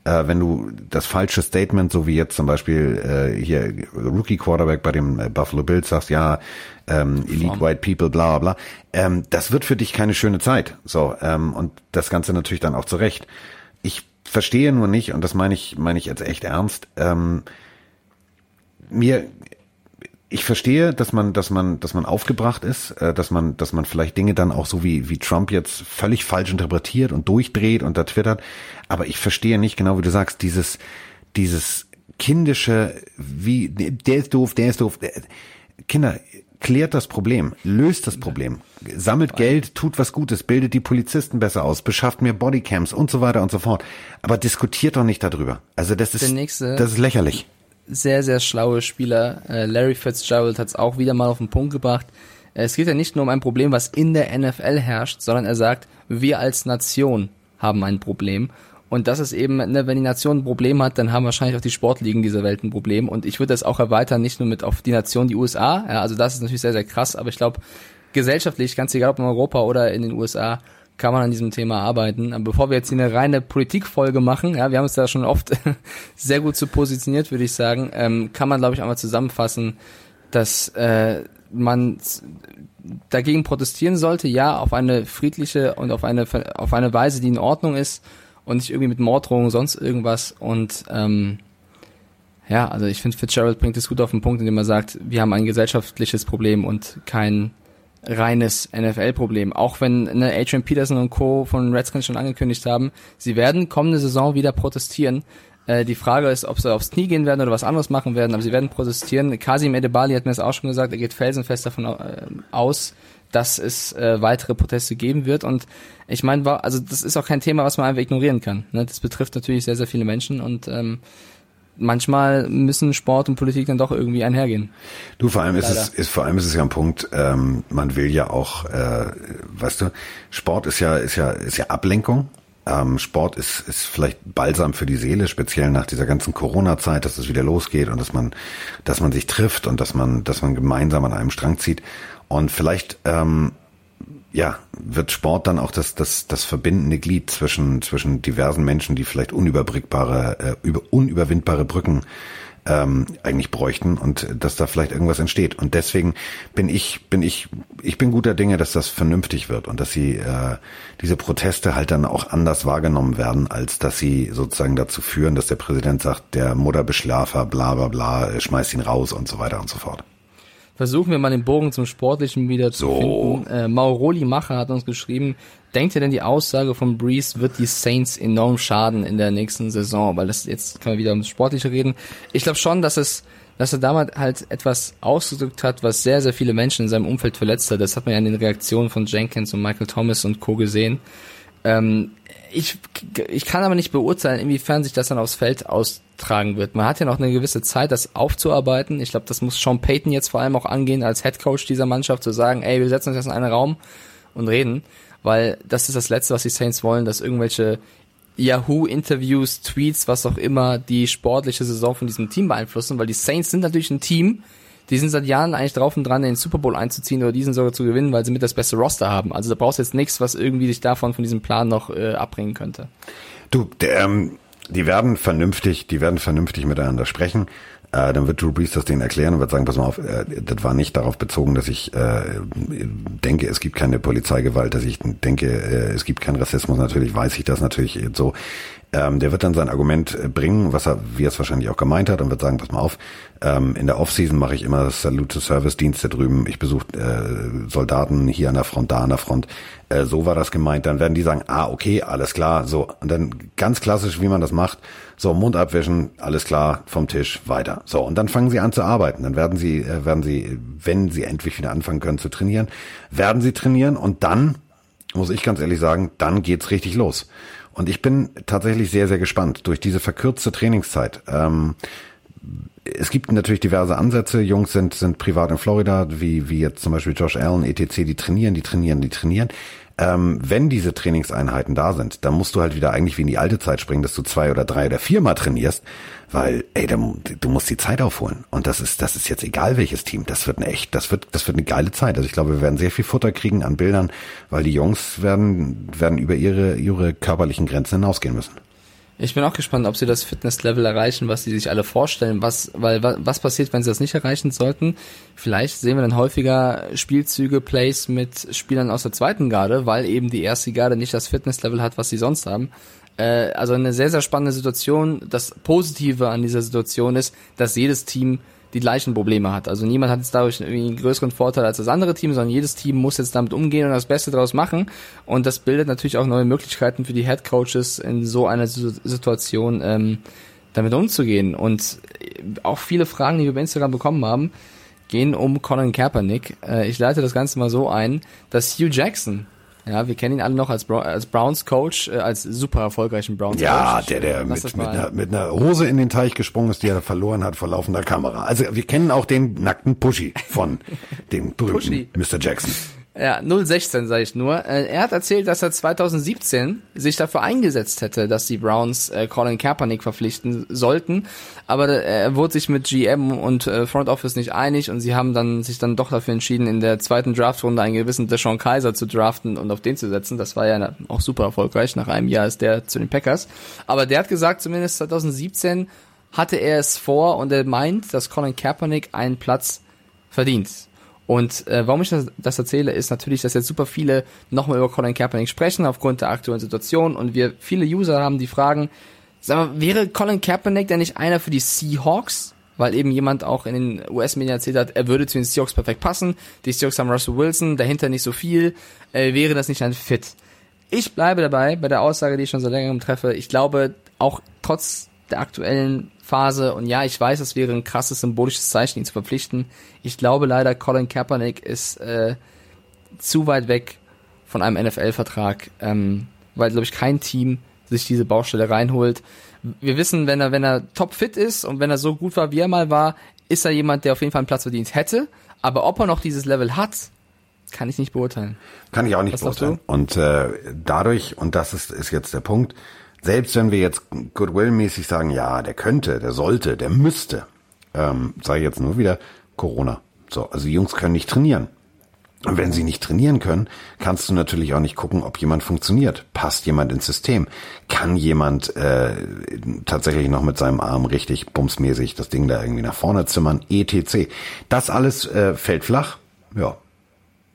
äh, wenn du das falsche Statement, so wie jetzt zum Beispiel äh, hier Rookie Quarterback bei dem äh, Buffalo Bills sagst, ja, ähm, Elite White People, bla bla bla, ähm, das wird für dich keine schöne Zeit. So, ähm, und das Ganze natürlich dann auch zurecht. Ich verstehe nur nicht, und das meine ich, meine ich jetzt echt ernst, ähm, mir ich verstehe, dass man, dass man, dass man aufgebracht ist, äh, dass man, dass man vielleicht Dinge dann auch so wie, wie Trump jetzt völlig falsch interpretiert und durchdreht und da twittert. Aber ich verstehe nicht genau, wie du sagst, dieses, dieses kindische, wie, der ist doof, der ist doof. Kinder, klärt das Problem, löst das Problem, sammelt Geld, tut was Gutes, bildet die Polizisten besser aus, beschafft mehr Bodycams und so weiter und so fort. Aber diskutiert doch nicht darüber. Also das ist, nächste, das ist lächerlich sehr, sehr schlaue Spieler. Äh, Larry Fitzgerald hat es auch wieder mal auf den Punkt gebracht. Es geht ja nicht nur um ein Problem, was in der NFL herrscht, sondern er sagt, wir als Nation haben ein Problem. Und das ist eben, ne, wenn die Nation ein Problem hat, dann haben wahrscheinlich auch die Sportligen dieser Welt ein Problem. Und ich würde das auch erweitern, nicht nur mit auf die Nation, die USA. Ja, also das ist natürlich sehr, sehr krass, aber ich glaube, gesellschaftlich, ganz egal ob in Europa oder in den USA, kann man an diesem Thema arbeiten. Aber bevor wir jetzt hier eine reine Politikfolge machen, ja, wir haben uns da schon oft sehr gut zu positioniert, würde ich sagen, ähm, kann man, glaube ich, einmal zusammenfassen, dass äh, man dagegen protestieren sollte, ja, auf eine friedliche und auf eine auf eine Weise, die in Ordnung ist und nicht irgendwie mit Morddrohungen sonst irgendwas und ähm, ja, also ich finde Fitzgerald bringt es gut auf den Punkt, indem er sagt, wir haben ein gesellschaftliches Problem und kein reines NFL-Problem. Auch wenn ne, Adrian Peterson und Co. von Redskins schon angekündigt haben, sie werden kommende Saison wieder protestieren. Äh, die Frage ist, ob sie aufs Knie gehen werden oder was anderes machen werden, aber sie werden protestieren. Kasim Edebali hat mir das auch schon gesagt, er geht felsenfest davon äh, aus, dass es äh, weitere Proteste geben wird. Und ich meine, also das ist auch kein Thema, was man einfach ignorieren kann. Ne? Das betrifft natürlich sehr, sehr viele Menschen und ähm, manchmal müssen Sport und Politik dann doch irgendwie einhergehen. Du, vor allem ist es, ist, vor allem ist es ja ein Punkt, ähm, man will ja auch, äh, weißt du, Sport ist ja, ist ja, ist ja Ablenkung. Ähm, Sport ist, ist vielleicht balsam für die Seele, speziell nach dieser ganzen Corona-Zeit, dass es wieder losgeht und dass man, dass man sich trifft und dass man, dass man gemeinsam an einem Strang zieht. Und vielleicht, ähm, ja, wird Sport dann auch das, das, das verbindende Glied zwischen, zwischen diversen Menschen, die vielleicht unüberbrückbare, äh, über, unüberwindbare Brücken ähm, eigentlich bräuchten und dass da vielleicht irgendwas entsteht. Und deswegen bin ich, bin ich, ich bin guter Dinge, dass das vernünftig wird und dass sie äh, diese Proteste halt dann auch anders wahrgenommen werden, als dass sie sozusagen dazu führen, dass der Präsident sagt, der Mutterbeschlafer, bla bla bla, schmeißt ihn raus und so weiter und so fort. Versuchen wir mal den Bogen zum Sportlichen wieder zu so. finden. Äh, Mauroli Macher hat uns geschrieben, denkt ihr denn die Aussage von Breeze wird die Saints enorm schaden in der nächsten Saison? Weil das jetzt kann man wieder ums Sportliche reden. Ich glaube schon, dass es dass er damals halt etwas ausgedrückt hat, was sehr, sehr viele Menschen in seinem Umfeld verletzt hat. Das hat man ja in den Reaktionen von Jenkins und Michael Thomas und Co. gesehen. Ähm, ich, ich kann aber nicht beurteilen, inwiefern sich das dann aufs Feld austragen wird. Man hat ja noch eine gewisse Zeit, das aufzuarbeiten. Ich glaube, das muss Sean Payton jetzt vor allem auch angehen, als Head Coach dieser Mannschaft, zu sagen, ey, wir setzen uns jetzt in einen Raum und reden, weil das ist das Letzte, was die Saints wollen, dass irgendwelche Yahoo-Interviews, Tweets, was auch immer, die sportliche Saison von diesem Team beeinflussen, weil die Saints sind natürlich ein Team, die sind seit Jahren eigentlich drauf und dran, den Super Bowl einzuziehen oder diesen sogar zu gewinnen, weil sie mit das beste Roster haben. Also da brauchst du jetzt nichts, was irgendwie dich davon von diesem Plan noch äh, abbringen könnte. Du, ähm, die werden vernünftig, die werden vernünftig miteinander sprechen. Äh, dann wird Drew Brees das denen erklären und wird sagen, pass mal auf, äh, das war nicht darauf bezogen, dass ich äh, denke, es gibt keine Polizeigewalt, dass ich denke, äh, es gibt keinen Rassismus. Natürlich weiß ich das natürlich so. Ähm, der wird dann sein Argument äh, bringen, was er, wie er es wahrscheinlich auch gemeint hat, und wird sagen, pass mal auf, ähm, in der Offseason mache ich immer Salute Service Dienste drüben, ich besuche äh, Soldaten hier an der Front, da an der Front. Äh, so war das gemeint. Dann werden die sagen, ah, okay, alles klar, so. Und dann ganz klassisch, wie man das macht, so Mund abwischen, alles klar, vom Tisch, weiter. So, und dann fangen sie an zu arbeiten. Dann werden sie, äh, werden sie, wenn sie endlich wieder anfangen können zu trainieren, werden sie trainieren und dann, muss ich ganz ehrlich sagen, dann geht's richtig los. Und ich bin tatsächlich sehr, sehr gespannt durch diese verkürzte Trainingszeit. Ähm, es gibt natürlich diverse Ansätze. Jungs sind, sind privat in Florida, wie, wie jetzt zum Beispiel Josh Allen, etc., die trainieren, die trainieren, die trainieren. Ähm, wenn diese Trainingseinheiten da sind, dann musst du halt wieder eigentlich wie in die alte Zeit springen, dass du zwei oder drei oder viermal trainierst, weil, ey, du, du musst die Zeit aufholen. Und das ist, das ist jetzt egal welches Team. Das wird eine echt, das wird, das wird eine geile Zeit. Also ich glaube, wir werden sehr viel Futter kriegen an Bildern, weil die Jungs werden, werden über ihre, ihre körperlichen Grenzen hinausgehen müssen. Ich bin auch gespannt, ob sie das Fitnesslevel erreichen, was sie sich alle vorstellen. Was, weil, was passiert, wenn sie das nicht erreichen sollten? Vielleicht sehen wir dann häufiger Spielzüge, Plays mit Spielern aus der zweiten Garde, weil eben die erste Garde nicht das Fitnesslevel hat, was sie sonst haben. Äh, also eine sehr, sehr spannende Situation. Das Positive an dieser Situation ist, dass jedes Team die gleichen Probleme hat. Also niemand hat jetzt dadurch irgendwie einen größeren Vorteil als das andere Team, sondern jedes Team muss jetzt damit umgehen und das Beste daraus machen. Und das bildet natürlich auch neue Möglichkeiten für die Head Coaches in so einer Situation ähm, damit umzugehen. Und auch viele Fragen, die wir bei Instagram bekommen haben, gehen um Colin Kaepernick. Äh, ich leite das Ganze mal so ein, dass Hugh Jackson Ja, wir kennen ihn alle noch als, Bra als Browns Coach, äh, als super erfolgreichen Browns Coach. Ja, der, der mit, mit, einer, mit einer Hose in den Teich gesprungen ist, die er verloren hat vor laufender Kamera. Also wir kennen auch den nackten Pushy von dem berühmten Mr. Jackson. Ja, 016 sage ich nur. Äh, er hat erzählt, dass er 2017 sich dafür eingesetzt hätte, dass die Browns äh, Colin Kaepernick verpflichten sollten, aber äh, er wurde sich mit GM und Front Office nicht einig und sie haben dann sich dann doch dafür entschieden, in der zweiten Draftrunde einen gewissen Deshaun Kaiser zu draften und auf den zu setzen. Das war ja auch super erfolgreich. Nach einem Jahr ist der zu den Packers. Aber der hat gesagt, zumindest 2017 hatte er es vor und er meint, dass Colin Kaepernick einen Platz verdient. Und äh, warum ich das, erzähle, ist natürlich, dass jetzt super viele nochmal über Colin Kaepernick sprechen aufgrund der aktuellen Situation und wir viele User haben, die fragen, sag mal, wäre Colin Kaepernick denn nicht einer für die Seahawks? Weil eben jemand auch in den US-Medien erzählt hat, er würde zu den Seahawks perfekt passen. Die Seahawks haben Russell Wilson, dahinter nicht so viel. Äh, wäre das nicht ein Fit? Ich bleibe dabei bei der Aussage, die ich schon so längerem treffe. Ich glaube, auch trotz der aktuellen Phase. Und ja, ich weiß, es wäre ein krasses symbolisches Zeichen, ihn zu verpflichten. Ich glaube leider, Colin Kaepernick ist äh, zu weit weg von einem NFL-Vertrag, ähm, weil, glaube ich, kein Team sich diese Baustelle reinholt. Wir wissen, wenn er, wenn er topfit ist und wenn er so gut war, wie er mal war, ist er jemand, der auf jeden Fall einen Platz verdient hätte. Aber ob er noch dieses Level hat, kann ich nicht beurteilen. Kann ich auch nicht Was beurteilen. Und äh, dadurch, und das ist, ist jetzt der Punkt, selbst wenn wir jetzt Goodwill-mäßig sagen, ja, der könnte, der sollte, der müsste, ähm, sage ich jetzt nur wieder Corona. So, also die Jungs können nicht trainieren. Und wenn sie nicht trainieren können, kannst du natürlich auch nicht gucken, ob jemand funktioniert. Passt jemand ins System? Kann jemand äh, tatsächlich noch mit seinem Arm richtig bumsmäßig das Ding da irgendwie nach vorne zimmern? ETC. Das alles äh, fällt flach. Ja.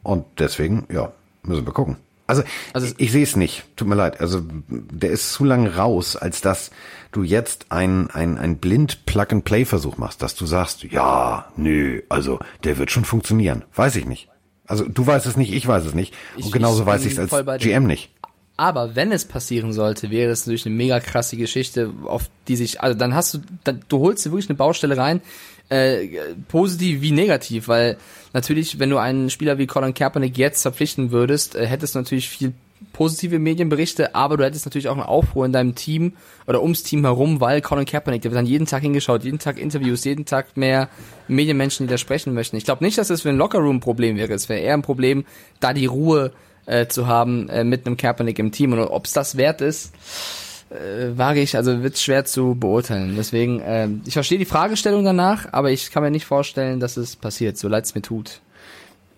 Und deswegen, ja, müssen wir gucken. Also, also ich, ich sehe es nicht. Tut mir leid. Also der ist zu lang raus, als dass du jetzt ein, ein, ein blind Plug-and-Play-Versuch machst, dass du sagst, ja, nö, also der wird schon funktionieren. Weiß ich nicht. Also du weißt es nicht, ich weiß es nicht. Und ich, genauso ich weiß ich es als GM nicht. Aber wenn es passieren sollte, wäre das natürlich eine mega krasse Geschichte, auf die sich, also dann hast du, dann, du holst dir wirklich eine Baustelle rein, äh, positiv wie negativ, weil natürlich, wenn du einen Spieler wie Colin Kaepernick jetzt verpflichten würdest, äh, hättest du natürlich viel positive Medienberichte, aber du hättest natürlich auch einen Aufruhr in deinem Team oder ums Team herum, weil Colin Kaepernick, der wird dann jeden Tag hingeschaut, jeden Tag Interviews, jeden Tag mehr Medienmenschen, die da sprechen möchten. Ich glaube nicht, dass das für ein Lockerroom ein Problem wäre. Es wäre eher ein Problem, da die Ruhe äh, zu haben äh, mit einem Kaepernick im Team. Und ob es das wert ist, äh, wage ich, also wird schwer zu beurteilen. Deswegen, äh, ich verstehe die Fragestellung danach, aber ich kann mir nicht vorstellen, dass es passiert, so leid es mir tut.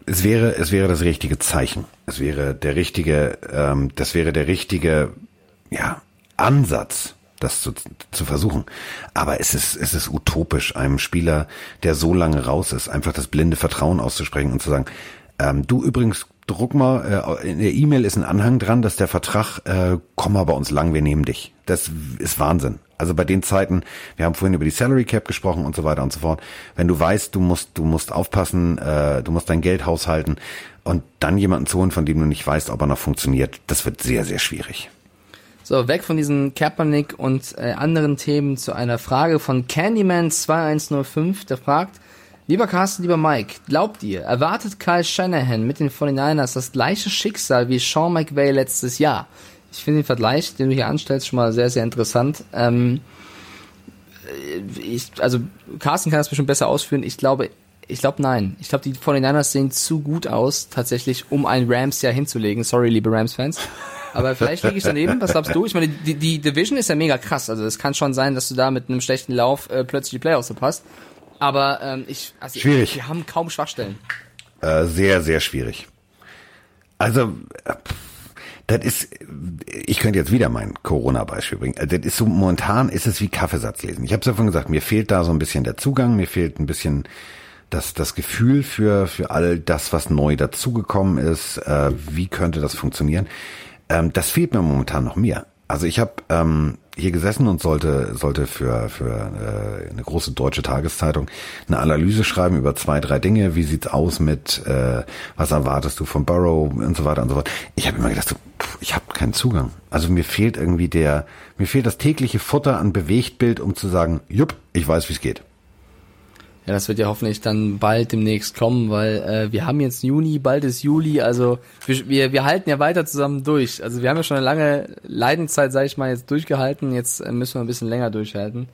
Es wäre, es wäre das richtige Zeichen. Es wäre der richtige, ähm, das wäre der richtige, ja, Ansatz, das zu, zu versuchen. Aber es ist, es ist utopisch, einem Spieler, der so lange raus ist, einfach das blinde Vertrauen auszusprechen und zu sagen, ähm, du übrigens druck mal, äh, in der E-Mail ist ein Anhang dran, dass der Vertrag, äh, komm mal bei uns lang, wir nehmen dich. Das ist Wahnsinn. Also bei den Zeiten, wir haben vorhin über die Salary Cap gesprochen und so weiter und so fort. Wenn du weißt, du musst, du musst aufpassen, äh, du musst dein Geld haushalten und dann jemanden zu holen, von dem du nicht weißt, ob er noch funktioniert, das wird sehr, sehr schwierig. So, weg von diesen Kaepernick und äh, anderen Themen zu einer Frage von Candyman 2105, der fragt, Lieber Carsten, lieber Mike, glaubt ihr, erwartet Kyle Shanahan mit den 49ers das gleiche Schicksal wie Sean McVay letztes Jahr? Ich finde den Vergleich, den du hier anstellst, schon mal sehr, sehr interessant. Ähm, ich, also Carsten kann das bestimmt besser ausführen. Ich glaube, ich glaube nein. Ich glaube, die 49ers sehen zu gut aus, tatsächlich, um ein Rams-Jahr hinzulegen. Sorry, liebe Rams-Fans. Aber vielleicht liege ich daneben. Was glaubst du? Ich meine, die, die Division ist ja mega krass. Also es kann schon sein, dass du da mit einem schlechten Lauf äh, plötzlich die Playoffs verpasst. Aber ähm, ich, also schwierig. wir haben kaum Schwachstellen. Äh, sehr, sehr schwierig. Also, äh, das ist, ich könnte jetzt wieder mein Corona-Beispiel bringen. Also, das ist so, momentan ist es wie Kaffeesatz lesen. Ich habe es ja vorhin gesagt, mir fehlt da so ein bisschen der Zugang, mir fehlt ein bisschen das, das Gefühl für, für all das, was neu dazugekommen ist. Äh, wie könnte das funktionieren? Ähm, das fehlt mir momentan noch mehr. Also ich habe ähm, hier gesessen und sollte sollte für für äh, eine große deutsche Tageszeitung eine Analyse schreiben über zwei drei Dinge. Wie sieht's aus mit äh, was erwartest du von Burrow und so weiter und so fort. Ich habe immer gedacht, so, pff, ich habe keinen Zugang. Also mir fehlt irgendwie der mir fehlt das tägliche Futter an Bewegtbild, um zu sagen, jupp, ich weiß, wie es geht. Ja, das wird ja hoffentlich dann bald demnächst kommen, weil äh, wir haben jetzt Juni, bald ist Juli, also wir, wir, wir halten ja weiter zusammen durch. Also wir haben ja schon eine lange Leidenszeit, sage ich mal, jetzt durchgehalten, jetzt äh, müssen wir ein bisschen länger durchhalten.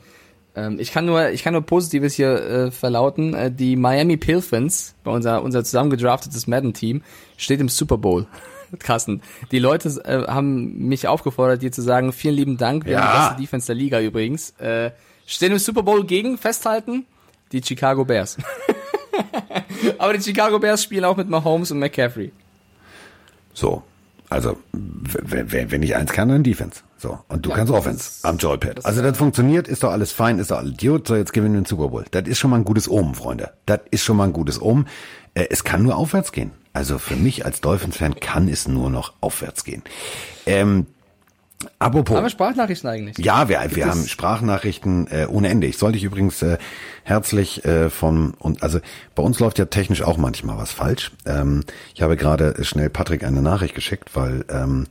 Ähm, ich kann nur, ich kann nur Positives hier äh, verlauten. Äh, die Miami Pilfins, bei unser unser zusammengedraftetes Madden-Team, steht im Super Bowl. Carsten, die Leute äh, haben mich aufgefordert, dir zu sagen, vielen lieben Dank, wir Ja. haben die beste Defense der Liga übrigens. Äh, stehen im Super Bowl gegen, festhalten, die Chicago Bears. Aber die Chicago Bears spielen auch mit Mahomes und McCaffrey. So. Also, wenn ich eins kann, dann Defense. So. Und du Ja, kannst Offense ist- am Joypad. das Also, das funktioniert, ist doch alles fein, ist doch alles Idiot. So, jetzt gewinnen wir den Super Bowl. Das ist schon mal ein gutes Omen, Freunde. Das ist schon mal ein gutes Omen. Äh, es kann nur aufwärts gehen. Also, für mich als Dolphins-Fan kann es nur noch aufwärts gehen. Ähm, apropos. Haben wir Sprachnachrichten eigentlich? Ja, wir, wir haben Sprachnachrichten äh, ohne Ende. Ich soll dich übrigens äh, herzlich äh, von und also bei uns läuft ja technisch auch manchmal was falsch. Ähm, ich habe gerade schnell Patrick eine Nachricht geschickt, weil ähm,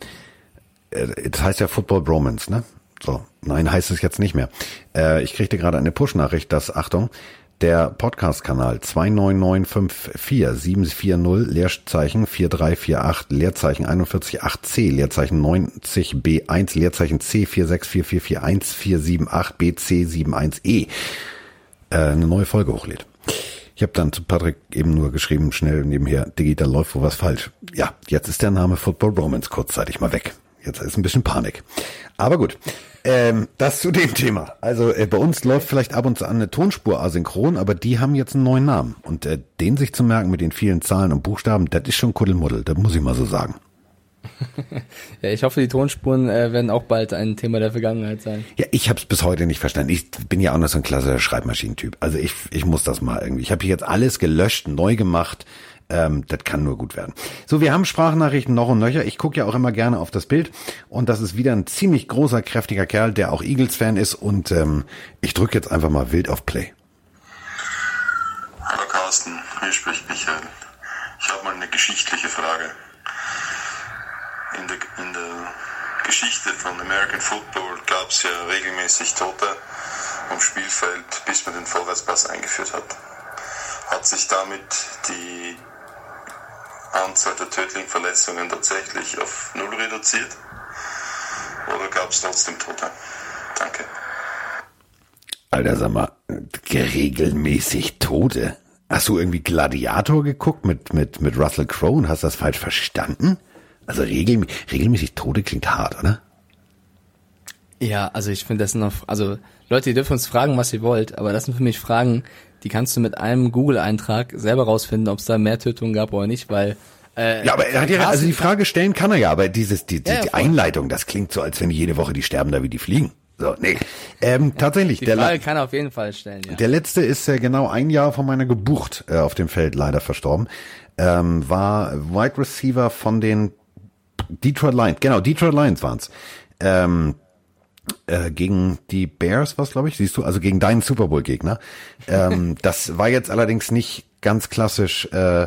äh, das heißt ja Football Bromance, ne? So, nein, heißt es jetzt nicht mehr. Äh, ich kriegte gerade eine Push-Nachricht, dass Achtung, der Podcast-Kanal 29954 Leerzeichen 4348 Leerzeichen 41.8c Leerzeichen 90b1 Leerzeichen C4644414778BC71E äh, eine neue Folge hochlädt. Ich habe dann zu Patrick eben nur geschrieben, schnell nebenher, Digi, da läuft wo was falsch. Ja, jetzt ist der Name Football Romance kurzzeitig mal weg. Jetzt ist ein bisschen Panik. Aber gut, ähm, das zu dem Thema. Also äh, bei uns läuft vielleicht ab und zu an eine Tonspur asynchron, aber die haben jetzt einen neuen Namen. Und äh, den sich zu merken mit den vielen Zahlen und Buchstaben, das ist schon Kuddelmuddel, das muss ich mal so sagen. Ja, ich hoffe, die Tonspuren äh, werden auch bald ein Thema der Vergangenheit sein. Ja, ich habe es bis heute nicht verstanden. Ich bin ja auch noch so ein klassischer Schreibmaschinentyp. Also ich, ich muss das mal irgendwie. Ich habe hier jetzt alles gelöscht, neu gemacht. Ähm, das kann nur gut werden. So, wir haben Sprachnachrichten noch und nöcher. Ich gucke ja auch immer gerne auf das Bild. Und das ist wieder ein ziemlich großer, kräftiger Kerl, der auch Eagles-Fan ist. Und ähm, ich drücke jetzt einfach mal wild auf Play. Hallo Carsten, hier spricht Michael. Ich habe mal eine geschichtliche Frage. In der, in der Geschichte von American Football gab es ja regelmäßig Tote am Spielfeld, bis man den Vorwärtspass eingeführt hat. Hat sich damit die Anzahl der tödlichen Verletzungen tatsächlich auf Null reduziert? Oder gab es trotzdem Tote? Danke. Alter, sag mal, regelmäßig Tote. Hast du irgendwie Gladiator geguckt mit, mit, mit Russell Crowe und hast das falsch verstanden? Also regel, regelmäßig Tote klingt hart, oder? Ja, also ich finde das sind noch, also Leute, ihr dürft uns fragen, was ihr wollt, aber das sind für mich Fragen, die kannst du mit einem Google-Eintrag selber rausfinden, ob es da mehr Tötungen gab oder nicht, weil äh, Ja, aber er hat ja, also die Frage stellen kann er ja, aber dieses, die, die, Ja, die. Einleitung, das klingt so, als wenn jede Woche die sterben da wie die fliegen. So, nee. Ähm, tatsächlich, die der, Frage kann er auf jeden Fall stellen, ja. der letzte ist äh, genau ein Jahr von meiner Geburt äh, auf dem Feld leider verstorben. Ähm, war Wide Receiver von den Detroit Lions, genau, Detroit Lions waren's. Ähm, äh, gegen die Bears, was glaube ich, siehst du, also gegen deinen Super Bowl Gegner. Ähm, das war jetzt allerdings nicht ganz klassisch äh,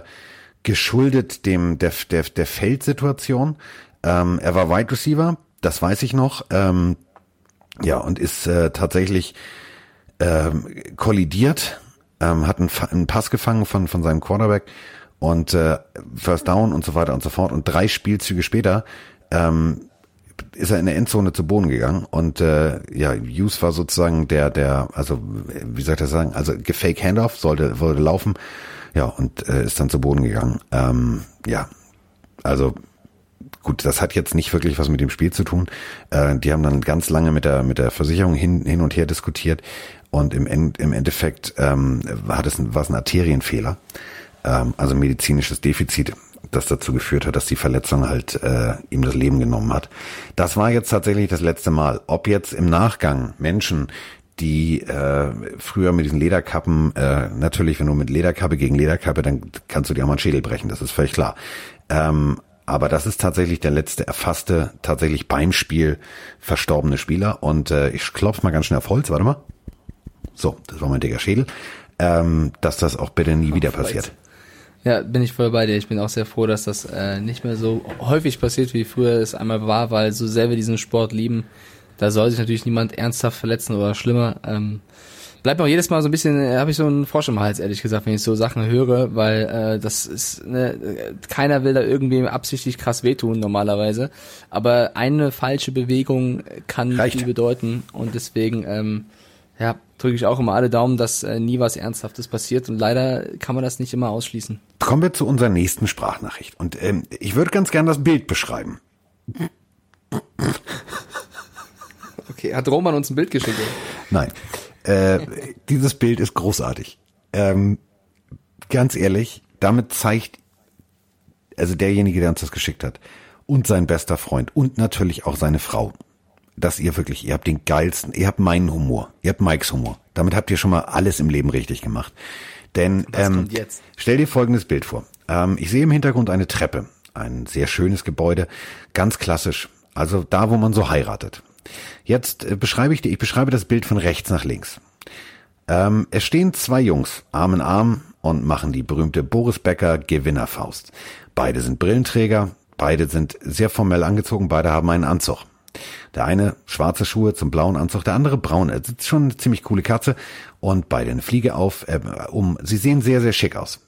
geschuldet dem der der der Feldsituation. Ähm, er war Wide Receiver, das weiß ich noch. Ähm, ja und ist äh, tatsächlich ähm, kollidiert, ähm, hat einen, einen Pass gefangen von von seinem Quarterback und äh, First Down und so weiter und so fort und drei Spielzüge später ähm, ist er in der Endzone zu Boden gegangen und äh, ja, Hughes war sozusagen der, der, also wie soll ich das sagen, also gefake Handoff sollte, wollte laufen, ja und äh, ist dann zu Boden gegangen. Ähm, ja, also gut, das hat jetzt nicht wirklich was mit dem Spiel zu tun. Äh, die haben dann ganz lange mit der mit der Versicherung hin hin und her diskutiert und im End, im Endeffekt ähm, hat es ein, war es ein Arterienfehler, ähm, also medizinisches Defizit, das dazu geführt hat, dass die Verletzung halt äh, ihm das Leben genommen hat. Das war jetzt tatsächlich das letzte Mal. Ob jetzt im Nachgang Menschen die äh, früher mit diesen Lederkappen, äh, natürlich, wenn du mit Lederkappe gegen Lederkappe, dann kannst du dir auch mal einen Schädel brechen, das ist völlig klar. Ähm, aber das ist tatsächlich der letzte erfasste, tatsächlich beim Spiel verstorbene Spieler. Und äh, ich klopfe mal ganz schnell auf Holz, warte mal. So, das war mein dicker Schädel. Ähm, dass das auch bitte nie wieder passiert. Ja, bin ich voll bei dir. Ich bin auch sehr froh, dass das äh, nicht mehr so häufig passiert, wie früher es einmal war, weil so sehr wir diesen Sport lieben, da soll sich natürlich niemand ernsthaft verletzen oder schlimmer. Ähm, bleibt mir auch jedes Mal so ein bisschen, äh, habe ich so einen Frosch im Hals, ehrlich gesagt, wenn ich so Sachen höre, weil äh, das ist, ne, keiner will da irgendwie absichtlich krass wehtun normalerweise, aber eine falsche Bewegung kann Reicht. viel bedeuten und deswegen, ähm, ja, drücke ich auch immer alle Daumen, dass äh, nie was Ernsthaftes passiert und leider kann man das nicht immer ausschließen. Kommen wir zu unserer nächsten Sprachnachricht. Und ähm, ich würde ganz gern das Bild beschreiben. Okay, hat Roman uns ein Bild geschickt? Nein. Äh, dieses Bild ist großartig. Ähm, ganz ehrlich, damit zeigt, also derjenige, der uns das geschickt hat, und sein bester Freund und natürlich auch seine Frau, dass ihr wirklich, ihr habt den geilsten, ihr habt meinen Humor, ihr habt Mikes Humor. Damit habt ihr schon mal alles im Leben richtig gemacht. Denn ähm, stell dir folgendes Bild vor. Ähm, ich sehe im Hintergrund eine Treppe, ein sehr schönes Gebäude, ganz klassisch. Also da, wo man so heiratet. Jetzt äh, beschreibe ich dir, ich beschreibe das Bild von rechts nach links. Ähm, es stehen zwei Jungs, Arm in Arm, und machen die berühmte Boris Becker Gewinnerfaust. Beide sind Brillenträger, beide sind sehr formell angezogen, beide haben einen Anzug. Der eine schwarze Schuhe zum blauen Anzug, der andere braun. Es ist schon eine ziemlich coole Katze und beide eine Fliege auf. Äh, um, sie sehen sehr, sehr schick aus.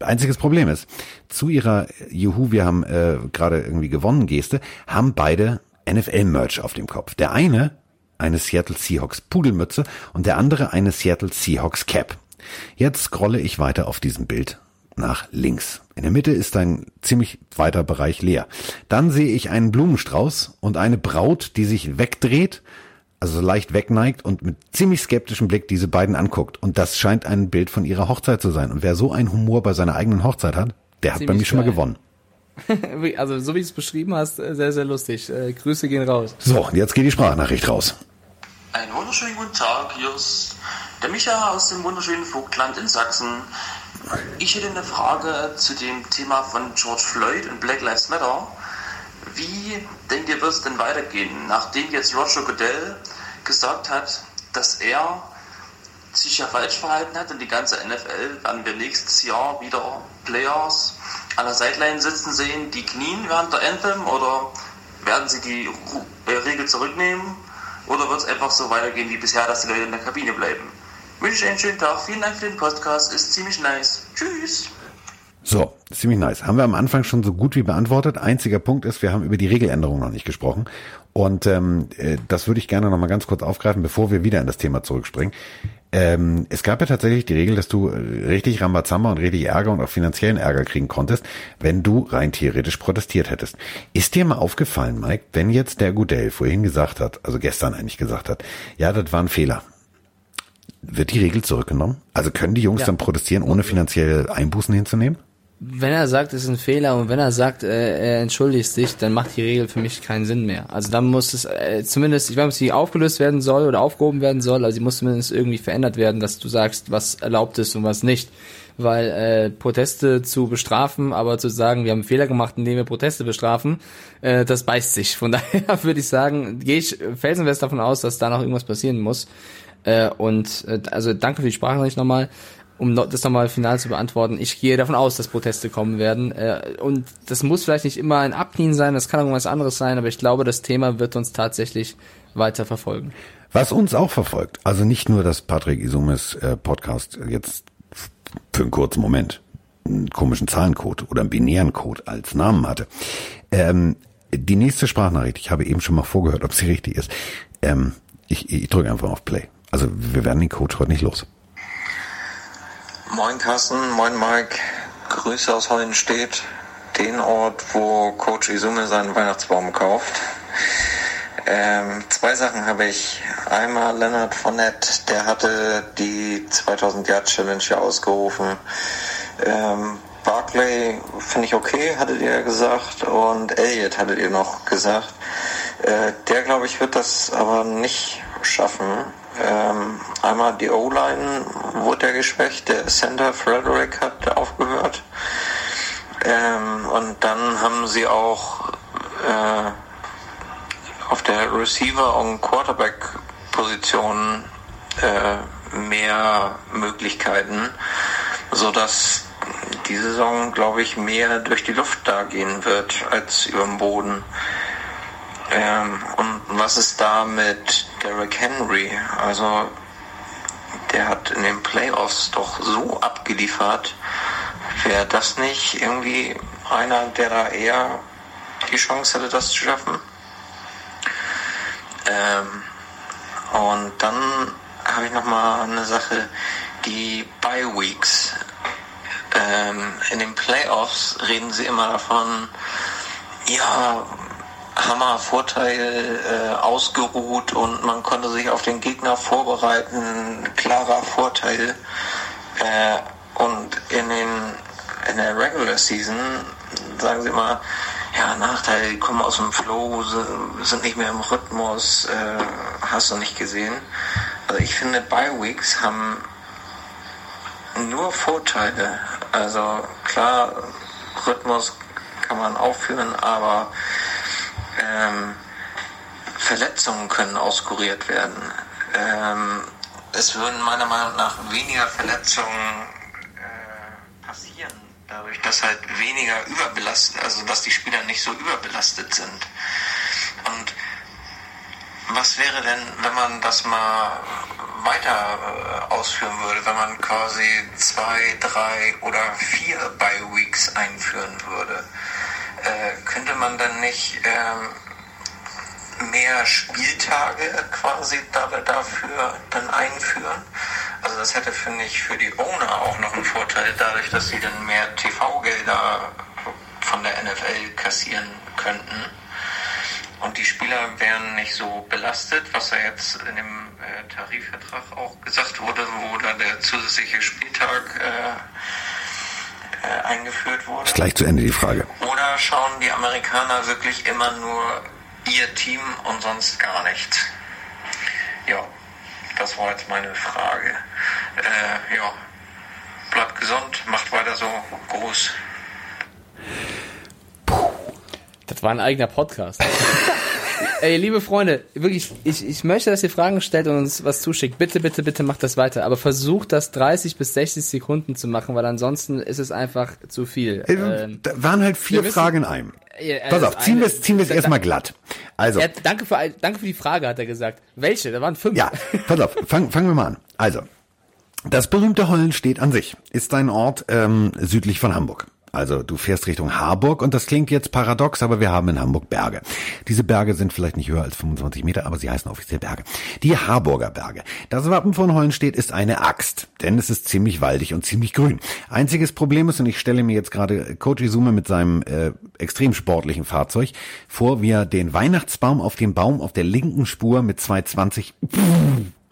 Einziges Problem ist, zu ihrer Juhu, wir haben äh, gerade irgendwie gewonnen Geste, haben beide NFL-Merch auf dem Kopf. Der eine eine Seattle Seahawks Pudelmütze und der andere eine Seattle Seahawks Cap. Jetzt scrolle ich weiter auf diesem Bild nach links. In der Mitte ist ein ziemlich weiter Bereich leer. Dann sehe ich einen Blumenstrauß und eine Braut, die sich wegdreht, also so leicht wegneigt und mit ziemlich skeptischem Blick diese beiden anguckt. Und das scheint ein Bild von ihrer Hochzeit zu sein. Und wer so einen Humor bei seiner eigenen Hochzeit hat, der hat bei mir schon mal gewonnen. Also so wie du es beschrieben hast, äh, sehr, sehr lustig. Äh, Grüße gehen raus. So, und jetzt geht die Sprachnachricht raus. Einen wunderschönen guten Tag, hier ist der Micha aus dem wunderschönen Vogtland in Sachsen. Ich hätte eine Frage zu dem Thema von George Floyd und Black Lives Matter. Wie denkt ihr, wird es denn weitergehen, nachdem jetzt Roger Goodell gesagt hat, dass er sich ja falsch verhalten hat und die ganze NFL werden wir nächstes Jahr wieder Players an der Sideline sitzen sehen, die knien während der Anthem oder werden sie die äh, Regel zurücknehmen oder wird es einfach so weitergehen wie bisher, dass die Leute in der Kabine bleiben? Wünsche einen schönen Tag, vielen Dank für den Podcast, ist ziemlich nice. Tschüss! So, ziemlich nice. Haben wir am Anfang schon so gut wie beantwortet. Einziger Punkt ist, wir haben über die Regeländerung noch nicht gesprochen. Und ähm, äh, das würde ich gerne noch mal ganz kurz aufgreifen, bevor wir wieder in das Thema zurückspringen. Ähm, es gab ja tatsächlich die Regel, dass du äh, richtig Rambazamba und richtig Ärger und auch finanziellen Ärger kriegen konntest, wenn du rein theoretisch protestiert hättest. Ist dir mal aufgefallen, Mike, wenn jetzt der Goodell vorhin gesagt hat, also gestern eigentlich gesagt hat, ja, das war ein Fehler. Wird die Regel zurückgenommen? Also können die Jungs Ja. dann protestieren, ohne finanzielle Einbußen hinzunehmen? Wenn er sagt, es ist ein Fehler und wenn er sagt, äh, er entschuldigt sich, dann macht die Regel für mich keinen Sinn mehr. Also dann muss es äh, zumindest, ich weiß nicht, ob sie aufgelöst werden soll oder aufgehoben werden soll, aber sie muss zumindest irgendwie verändert werden, dass du sagst, was erlaubt ist und was nicht. Weil äh, Proteste zu bestrafen, aber zu sagen, wir haben einen Fehler gemacht, indem wir Proteste bestrafen, äh, das beißt sich. Von daher würde ich sagen, gehe ich felsenfest davon aus, dass da noch irgendwas passieren muss. Äh, und äh, also danke für die Sprachnachricht nochmal. Um das nochmal final zu beantworten, ich gehe davon aus, dass Proteste kommen werden. Äh, und das muss vielleicht nicht immer ein Abknien sein, das kann auch irgendwas anderes sein, aber ich glaube, das Thema wird uns tatsächlich weiter verfolgen. Was uns auch verfolgt, also nicht nur, dass Patrick Isumes äh, Podcast jetzt für einen kurzen Moment einen komischen Zahlencode oder einen binären Code als Namen hatte. Ähm, die nächste Sprachnachricht, ich habe eben schon mal vorgehört, ob sie richtig ist. Ähm, ich ich drücke einfach auf Play. Also wir werden den Code heute nicht los. Moin Carsten, moin Mike, Grüße aus Hollenstedt, den Ort, wo Coach Izume seinen Weihnachtsbaum kauft. Ähm, zwei Sachen habe ich. Einmal Leonard Fournette, der hatte die 2000 Yard Challenge ja ausgerufen. Ähm, Barclay finde ich okay, hattet ihr gesagt, und Elliott hattet ihr noch gesagt. Äh, der, glaube ich, wird das aber nicht schaffen. Ähm, einmal die O-Line wurde ja geschwächt, der Center Frederick hat aufgehört. Ähm, und dann haben sie auch äh, auf der Receiver- und Quarterback-Position äh, mehr Möglichkeiten, sodass die Saison, glaube ich, mehr durch die Luft da gehen wird als über dem Boden. Ähm, und was ist da mit Derrick Henry? Also der hat in den Playoffs doch so abgeliefert. Wäre das nicht irgendwie einer, der da eher die Chance hätte, das zu schaffen? Ähm, und dann habe ich noch mal eine Sache, die Bye Weeks. Ähm, in den Playoffs reden sie immer davon, ja, Hammer Vorteil äh, ausgeruht und man konnte sich auf den Gegner vorbereiten, klarer Vorteil. Äh, und in den in der Regular Season sagen sie immer, ja, Nachteil, kommen aus dem Flow, sind nicht mehr im Rhythmus, äh, hast du nicht gesehen. Also ich finde, Bye Weeks haben nur Vorteile. Also klar, Rhythmus kann man aufführen, aber ähm, Verletzungen können auskuriert werden. Ähm, es würden meiner Meinung nach weniger Verletzungen äh, passieren, dadurch, dass halt weniger überbelastet, also dass die Spieler nicht so überbelastet sind. Und was wäre denn, wenn man das mal weiter äh, ausführen würde, wenn man quasi zwei, drei oder vier Bye Weeks einführen würde? Äh, könnte man dann nicht ähm, mehr Spieltage quasi dafür dann einführen? Also das hätte, finde ich, für die Owner auch noch einen Vorteil, dadurch, dass sie dann mehr TV-Gelder von der NFL kassieren könnten. Und die Spieler wären nicht so belastet, was ja jetzt in dem äh, Tarifvertrag auch gesagt wurde, wo dann der zusätzliche Spieltag äh, äh, eingeführt wurde. Ist gleich zu Ende die Frage. Oder schauen die Amerikaner wirklich immer nur ihr Team und sonst gar nichts? Ja, das war jetzt meine Frage. Äh, ja, bleibt gesund, macht weiter so. Gruß. Das war ein eigener Podcast. Ey, liebe Freunde, wirklich, ich, ich möchte, dass ihr Fragen stellt und uns was zuschickt. Bitte, bitte, bitte macht das weiter. Aber versucht das 30 bis 60 Sekunden zu machen, weil ansonsten ist es einfach zu viel. Ähm, da waren halt vier wissen- Fragen in einem. Ja, Pass also auf, ziehen eine- wir es ziehen wir es da- erstmal glatt. Also, Er, danke, für, danke für die Frage, hat er gesagt. Welche? Da waren fünf. ja, pass auf, fang, fangen wir mal an. Also, das berühmte Hollenstedt an sich ist ein Ort ähm, südlich von Hamburg. Also du fährst Richtung Harburg und das klingt jetzt paradox, aber wir haben in Hamburg Berge. Diese Berge sind vielleicht nicht höher als 25 Meter, aber sie heißen offiziell Berge. Die Harburger Berge. Das Wappen von Hollenstedt ist eine Axt, denn es ist ziemlich waldig und ziemlich grün. Einziges Problem ist, und ich stelle mir jetzt gerade Coach Izume mit seinem äh, extrem sportlichen Fahrzeug vor, wie er den Weihnachtsbaum auf dem Baum auf der linken Spur mit 220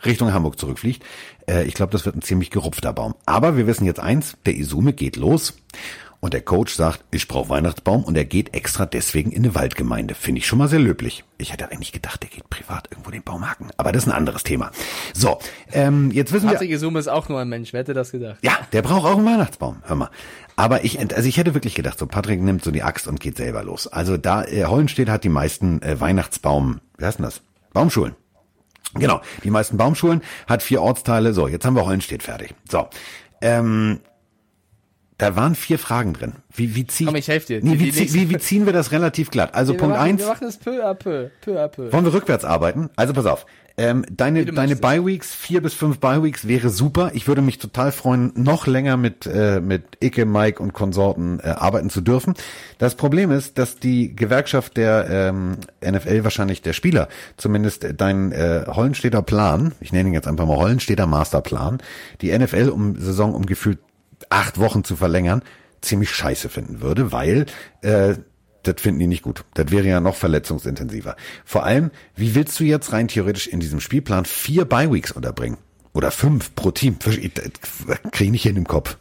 Richtung Hamburg zurückfliegt. Äh, ich glaube, das wird ein ziemlich gerupfter Baum. Aber wir wissen jetzt eins, der Isume geht los und der Coach sagt, ich brauche Weihnachtsbaum und er geht extra deswegen in eine Waldgemeinde. Finde ich schon mal sehr löblich. Ich hätte eigentlich gedacht, der geht privat irgendwo den Baum haken. Aber das ist ein anderes Thema. So, ähm, jetzt wissen wir... Patrick ist auch nur ein Mensch. Wer hätte das gedacht? Ja, der braucht auch einen Weihnachtsbaum. Hör mal. Aber ich, also ich hätte wirklich gedacht, so Patrick nimmt so die Axt und geht selber los. Also da, äh, Hollenstedt hat die meisten äh, Weihnachtsbaum, wie heißt denn das? Baumschulen. Genau, die meisten Baumschulen hat vier Ortsteile. So, jetzt haben wir Hollenstedt fertig. So, ähm, da waren vier Fragen drin. Wie, wie zieh, Komm, ich helf dir. Nee, wie, nächste- wie, wie ziehen wir das relativ glatt? Also Wir Punkt machen, eins. Wir machen es peu à peu. Peu à peu. Wollen wir rückwärts arbeiten? Also pass auf. Ähm, deine deine. Bye Weeks, vier bis fünf Bye Weeks wäre super. Ich würde mich total freuen, noch länger mit äh, mit Icke, Mike und Konsorten äh, arbeiten zu dürfen. Das Problem ist, dass die Gewerkschaft der ähm, NFL wahrscheinlich der Spieler zumindest deinen äh, Hollenstädter Plan, ich nenne ihn jetzt einfach mal Hollenstädter Masterplan, die NFL um Saison um gefühlt acht Wochen zu verlängern, ziemlich scheiße finden würde, weil äh, das finden die nicht gut. Das wäre ja noch verletzungsintensiver. Vor allem, wie willst du jetzt rein theoretisch in diesem Spielplan vier Bye-Weeks unterbringen? Oder fünf pro Team? Kriege ich nicht hin im Kopf.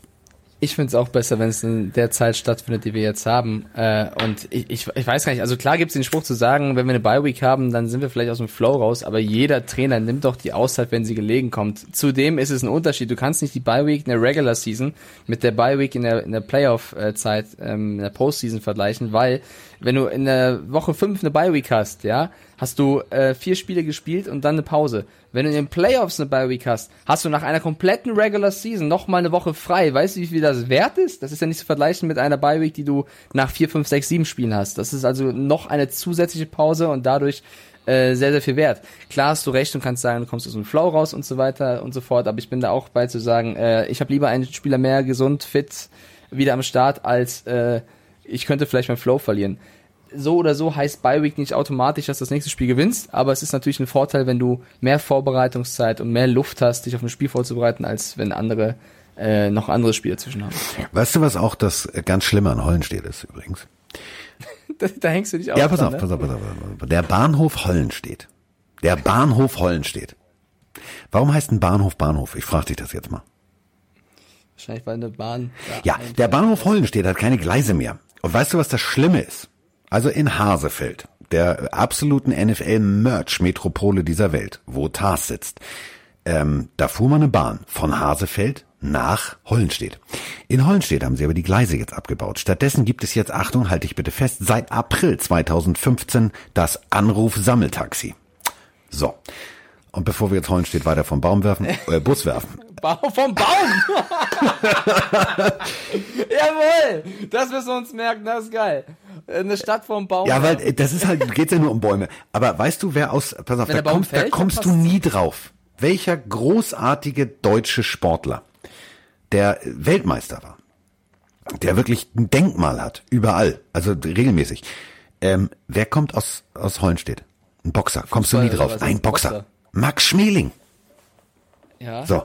Ich finde es auch besser, wenn es in der Zeit stattfindet, die wir jetzt haben. Äh, und ich, ich, ich weiß gar nicht, also klar gibt es den Spruch zu sagen, wenn wir eine Bye-Week haben, dann sind wir vielleicht aus dem Flow raus, aber jeder Trainer nimmt doch die Auszeit, wenn sie gelegen kommt. Zudem ist es ein Unterschied. Du kannst nicht die Bye-Week in der Regular Season mit der Bye-Week in der, in der Playoff-Zeit, ähm, in der Postseason vergleichen, weil wenn du in der Woche 5 eine Bye-Week hast, ja, hast du äh, vier Spiele gespielt und dann eine Pause. Wenn du in den Playoffs eine Bye-Week hast, hast du nach einer kompletten Regular Season noch mal eine Woche frei. Weißt du, wie viel das wert ist? Das ist ja nicht zu vergleichen mit einer Bye-Week, die du nach vier, fünf, sechs, sieben Spielen hast. Das ist also noch eine zusätzliche Pause und dadurch äh, sehr, sehr viel wert. Klar hast du recht und kannst sagen, du kommst aus dem Flow raus und so weiter und so fort, aber ich bin da auch bei zu sagen, äh, ich habe lieber einen Spieler mehr gesund, fit, wieder am Start, als äh, ich könnte vielleicht meinen Flow verlieren. So oder so heißt Bye Week nicht automatisch, dass du das nächste Spiel gewinnst, aber es ist natürlich ein Vorteil, wenn du mehr Vorbereitungszeit und mehr Luft hast, dich auf ein Spiel vorzubereiten, als wenn andere äh, noch andere Spiele zwischen haben. Weißt du, was auch das ganz Schlimme an Hollenstedt ist übrigens? da, da hängst du dich auch Ja, pass dran, auf, ne? pass auf, pass auf, pass auf. Der Bahnhof Hollenstedt. Der Bahnhof Hollenstedt. Warum heißt ein Bahnhof Bahnhof? Ich frage dich das jetzt mal. Wahrscheinlich weil eine Bahn. Ja, der Bahnhof Hollenstedt hat keine Gleise mehr. Und weißt du, was das Schlimme ist? Also in Hasefeld, der absoluten NFL-Merch-Metropole dieser Welt, wo Tars sitzt, ähm, da fuhr man eine Bahn von Hasefeld nach Hollenstedt. In Hollenstedt haben sie aber die Gleise jetzt abgebaut. Stattdessen gibt es jetzt, Achtung, halte ich bitte fest, seit April 2015 das Anruf-Sammeltaxi. So. Und bevor wir jetzt Hollenstedt weiter vom Baum werfen, äh, Bus werfen, Bau vom Baum! Jawohl! Das müssen wir uns merken, das ist geil. Eine Stadt vom Baum. Ja, weil das ist halt, geht's ja nur um Bäume. Aber weißt du, wer aus, pass auf, Wenn da kommst, da fällt, dann kommst du nie drauf. Welcher großartige deutsche Sportler, der Weltmeister war, der wirklich ein Denkmal hat, überall, also regelmäßig. Ähm, wer kommt aus, aus Hollenstedt? Ein Boxer. Kommst du nie drauf? Ein Boxer. Boxer. Max Schmeling. ja. So.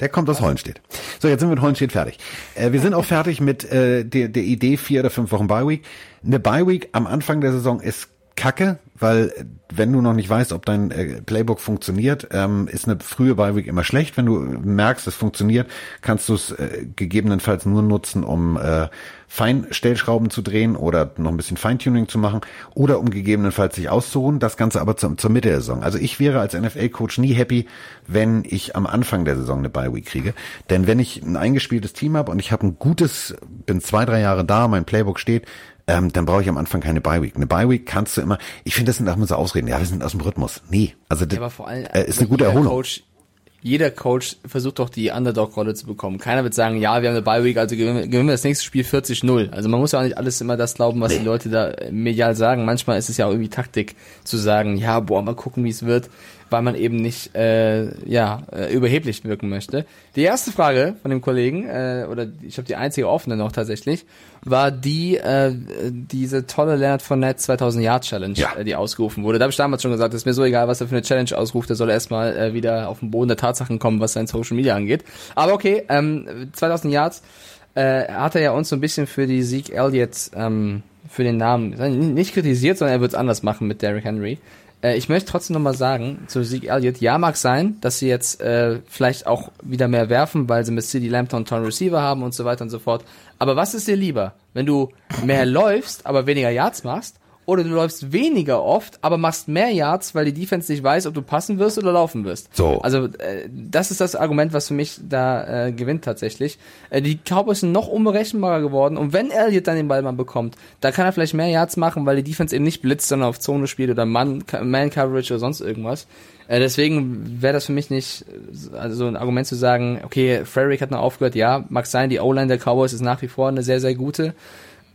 Der kommt aus Hollenstedt. So, jetzt sind wir mit Hollenstedt fertig. Äh, wir sind auch fertig mit äh, der, der Idee vier oder fünf Wochen Bye Week. Eine Bye Week am Anfang der Saison ist kacke, weil äh, wenn du noch nicht weißt, ob dein äh, Playbook funktioniert, ähm, ist eine frühe Bye Week immer schlecht. Wenn du merkst, es funktioniert, kannst du es äh, gegebenenfalls nur nutzen, um äh, Feinstellschrauben zu drehen oder noch ein bisschen Feintuning zu machen oder um gegebenenfalls sich auszuruhen. Das Ganze aber zur, zur Mitte der Saison. Also ich wäre als NFL-Coach nie happy, wenn ich am Anfang der Saison eine Bye Week kriege. Denn wenn ich ein eingespieltes Team habe und ich habe ein gutes, bin zwei, drei Jahre da, mein Playbook steht, ähm, dann brauche ich am Anfang keine Bye Week. Eine Bye Week kannst du immer, ich finde, das sind auch immer so Ausreden. Ja, wir sind aus dem Rhythmus. Nee, also das Ja, aber vor allem äh, ist eine gute Erholung. Coach, jeder Coach versucht doch die Underdog-Rolle zu bekommen. Keiner wird sagen, ja, wir haben eine Bye-Week, also gewinnen wir, gewinnen wir das nächste Spiel 40-0. Also man muss ja auch nicht alles immer das glauben, was die Leute da medial sagen. Manchmal ist es ja auch irgendwie Taktik zu sagen, ja, boah, mal gucken, wie es wird, weil man eben nicht äh, ja äh, überheblich wirken möchte. Die erste Frage von dem Kollegen, äh, oder ich habe die einzige offene noch tatsächlich, war die äh, diese tolle Leonard Fournette 2000 Yard Challenge, Ja. äh, die ausgerufen wurde. Da habe ich damals schon gesagt, ist mir so egal, was er für eine Challenge ausruft, der soll erstmal äh, wieder auf den Boden der Tatsachen kommen, was sein Social Media angeht. Aber okay, ähm, 2000 Yards äh, hat er ja uns so ein bisschen für die Zeke Elliott, ähm, für den Namen, nicht kritisiert, sondern er wird es anders machen mit Derrick Henry. Äh, ich möchte trotzdem nochmal sagen, zu Zeke Elliott, ja mag sein, dass sie jetzt äh, vielleicht auch wieder mehr werfen, weil sie mit CD Lamb und Ton Receiver haben und so weiter und so fort. Aber was ist dir lieber? Wenn du mehr läufst, aber weniger Yards machst, oder du läufst weniger oft, aber machst mehr Yards, weil die Defense nicht weiß, ob du passen wirst oder laufen wirst. So. Also äh, das ist das Argument, was für mich da äh, gewinnt tatsächlich. Äh, die Cowboys sind noch unberechenbarer geworden und wenn Elliott dann den Ball mal bekommt, da kann er vielleicht mehr Yards machen, weil die Defense eben nicht blitzt, sondern auf Zone spielt oder Man, Man Coverage oder sonst irgendwas. Äh, deswegen wäre das für mich nicht also so ein Argument zu sagen, okay, Frederick hat noch aufgehört, ja, mag sein, die O-Line der Cowboys ist nach wie vor eine sehr, sehr gute.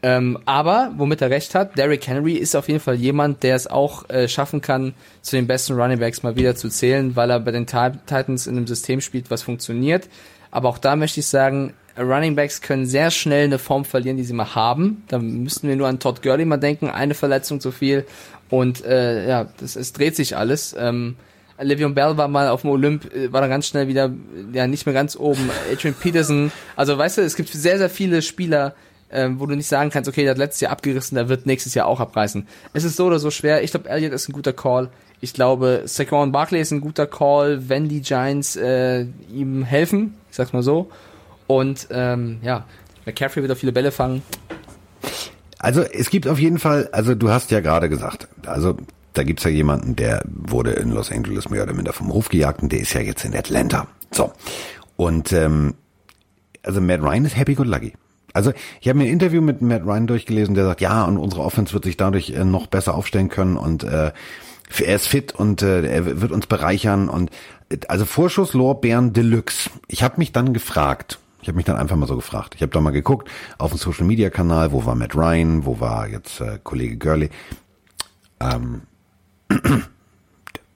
Ähm, aber, womit er recht hat, Derrick Henry ist auf jeden Fall jemand, der es auch äh, schaffen kann, zu den besten Running Backs mal wieder zu zählen, weil er bei den Ti- Titans in einem System spielt, was funktioniert. Aber auch da möchte ich sagen, Running Backs können sehr schnell eine Form verlieren, die sie mal haben. Da müssten wir nur an Todd Gurley mal denken, eine Verletzung zu viel. Und äh, ja, das, es dreht sich alles. Ähm, Le'Veon Bell war mal auf dem Olymp, äh, war dann ganz schnell wieder ja nicht mehr ganz oben. Adrian Peterson, also weißt du, es gibt sehr, sehr viele Spieler, ähm, wo du nicht sagen kannst, okay, der hat letztes Jahr abgerissen, der wird nächstes Jahr auch abreißen. Es ist so oder so schwer. Ich glaube, Elliott ist ein guter Call. Ich glaube, Saquon Barkley ist ein guter Call, wenn die Giants äh, ihm helfen, ich sag's mal so. Und ähm, ja, McCaffrey wird auch viele Bälle fangen. Also es gibt auf jeden Fall, also du hast ja gerade gesagt, also da gibt's ja jemanden, der wurde in Los Angeles mehr oder minder vom Hof gejagt und der ist ja jetzt in Atlanta. So. Und ähm, also Matt Ryan ist happy go lucky. Also ich habe mir ein Interview mit Matt Ryan durchgelesen, der sagt, ja, und unsere Offense wird sich dadurch äh, noch besser aufstellen können und äh, er ist fit und äh, er wird uns bereichern und äh, also Vorschusslorbeeren Deluxe. Ich habe mich dann gefragt, ich habe mich dann einfach mal so gefragt. Ich habe da mal geguckt auf dem Social Media Kanal, wo war Matt Ryan, wo war jetzt äh, Kollege Gurley. Ähm,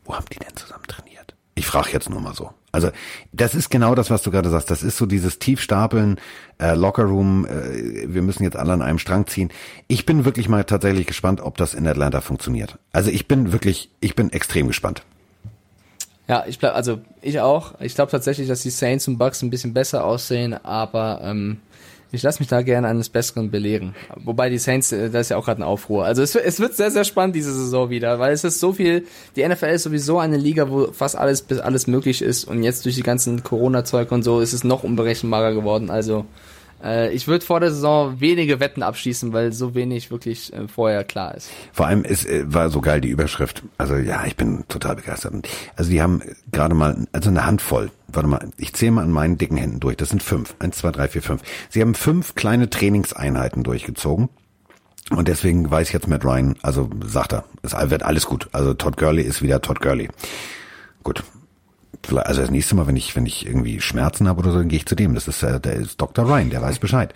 Wo haben die denn zusammen trainiert? Ich frage jetzt nur mal so. Also das ist genau das, was du gerade sagst. Das ist so dieses Tiefstapeln, äh, Lockerroom. Äh, wir müssen jetzt alle an einem Strang ziehen. Ich bin wirklich mal tatsächlich gespannt, ob das in Atlanta funktioniert. Also ich bin wirklich, ich bin extrem gespannt. Ja, ich bleib, also ich auch. Ich glaube tatsächlich, dass die Saints und Bucks ein bisschen besser aussehen, aber ähm, ich lasse mich da gerne eines Besseren belehren. Wobei die Saints, äh, da ist ja auch gerade ein Aufruhr. Also es, es, wird sehr, sehr spannend diese Saison wieder, weil es ist so viel, die NFL ist sowieso eine Liga, wo fast alles, alles möglich ist und jetzt durch die ganzen Corona-Zeug und so ist es noch unberechenbarer geworden. Also äh, ich würde vor der Saison wenige Wetten abschließen, weil so wenig wirklich äh, vorher klar ist. Vor allem ist, äh, war so geil die Überschrift. Also ja, ich bin total begeistert. Also die haben gerade mal, also eine Handvoll. Warte mal, ich zähle mal an meinen dicken Händen durch. Das sind fünf. Eins, zwei, drei, vier, fünf. Sie haben fünf kleine Trainingseinheiten durchgezogen. Und deswegen weiß jetzt Matt Ryan, also sagt er, es wird alles gut. Also Todd Gurley ist wieder Todd Gurley. Gut, also das nächste Mal, wenn ich, wenn ich irgendwie Schmerzen habe oder so, dann gehe ich zu dem. Das ist, äh, der ist Dr. Ryan, der weiß Bescheid.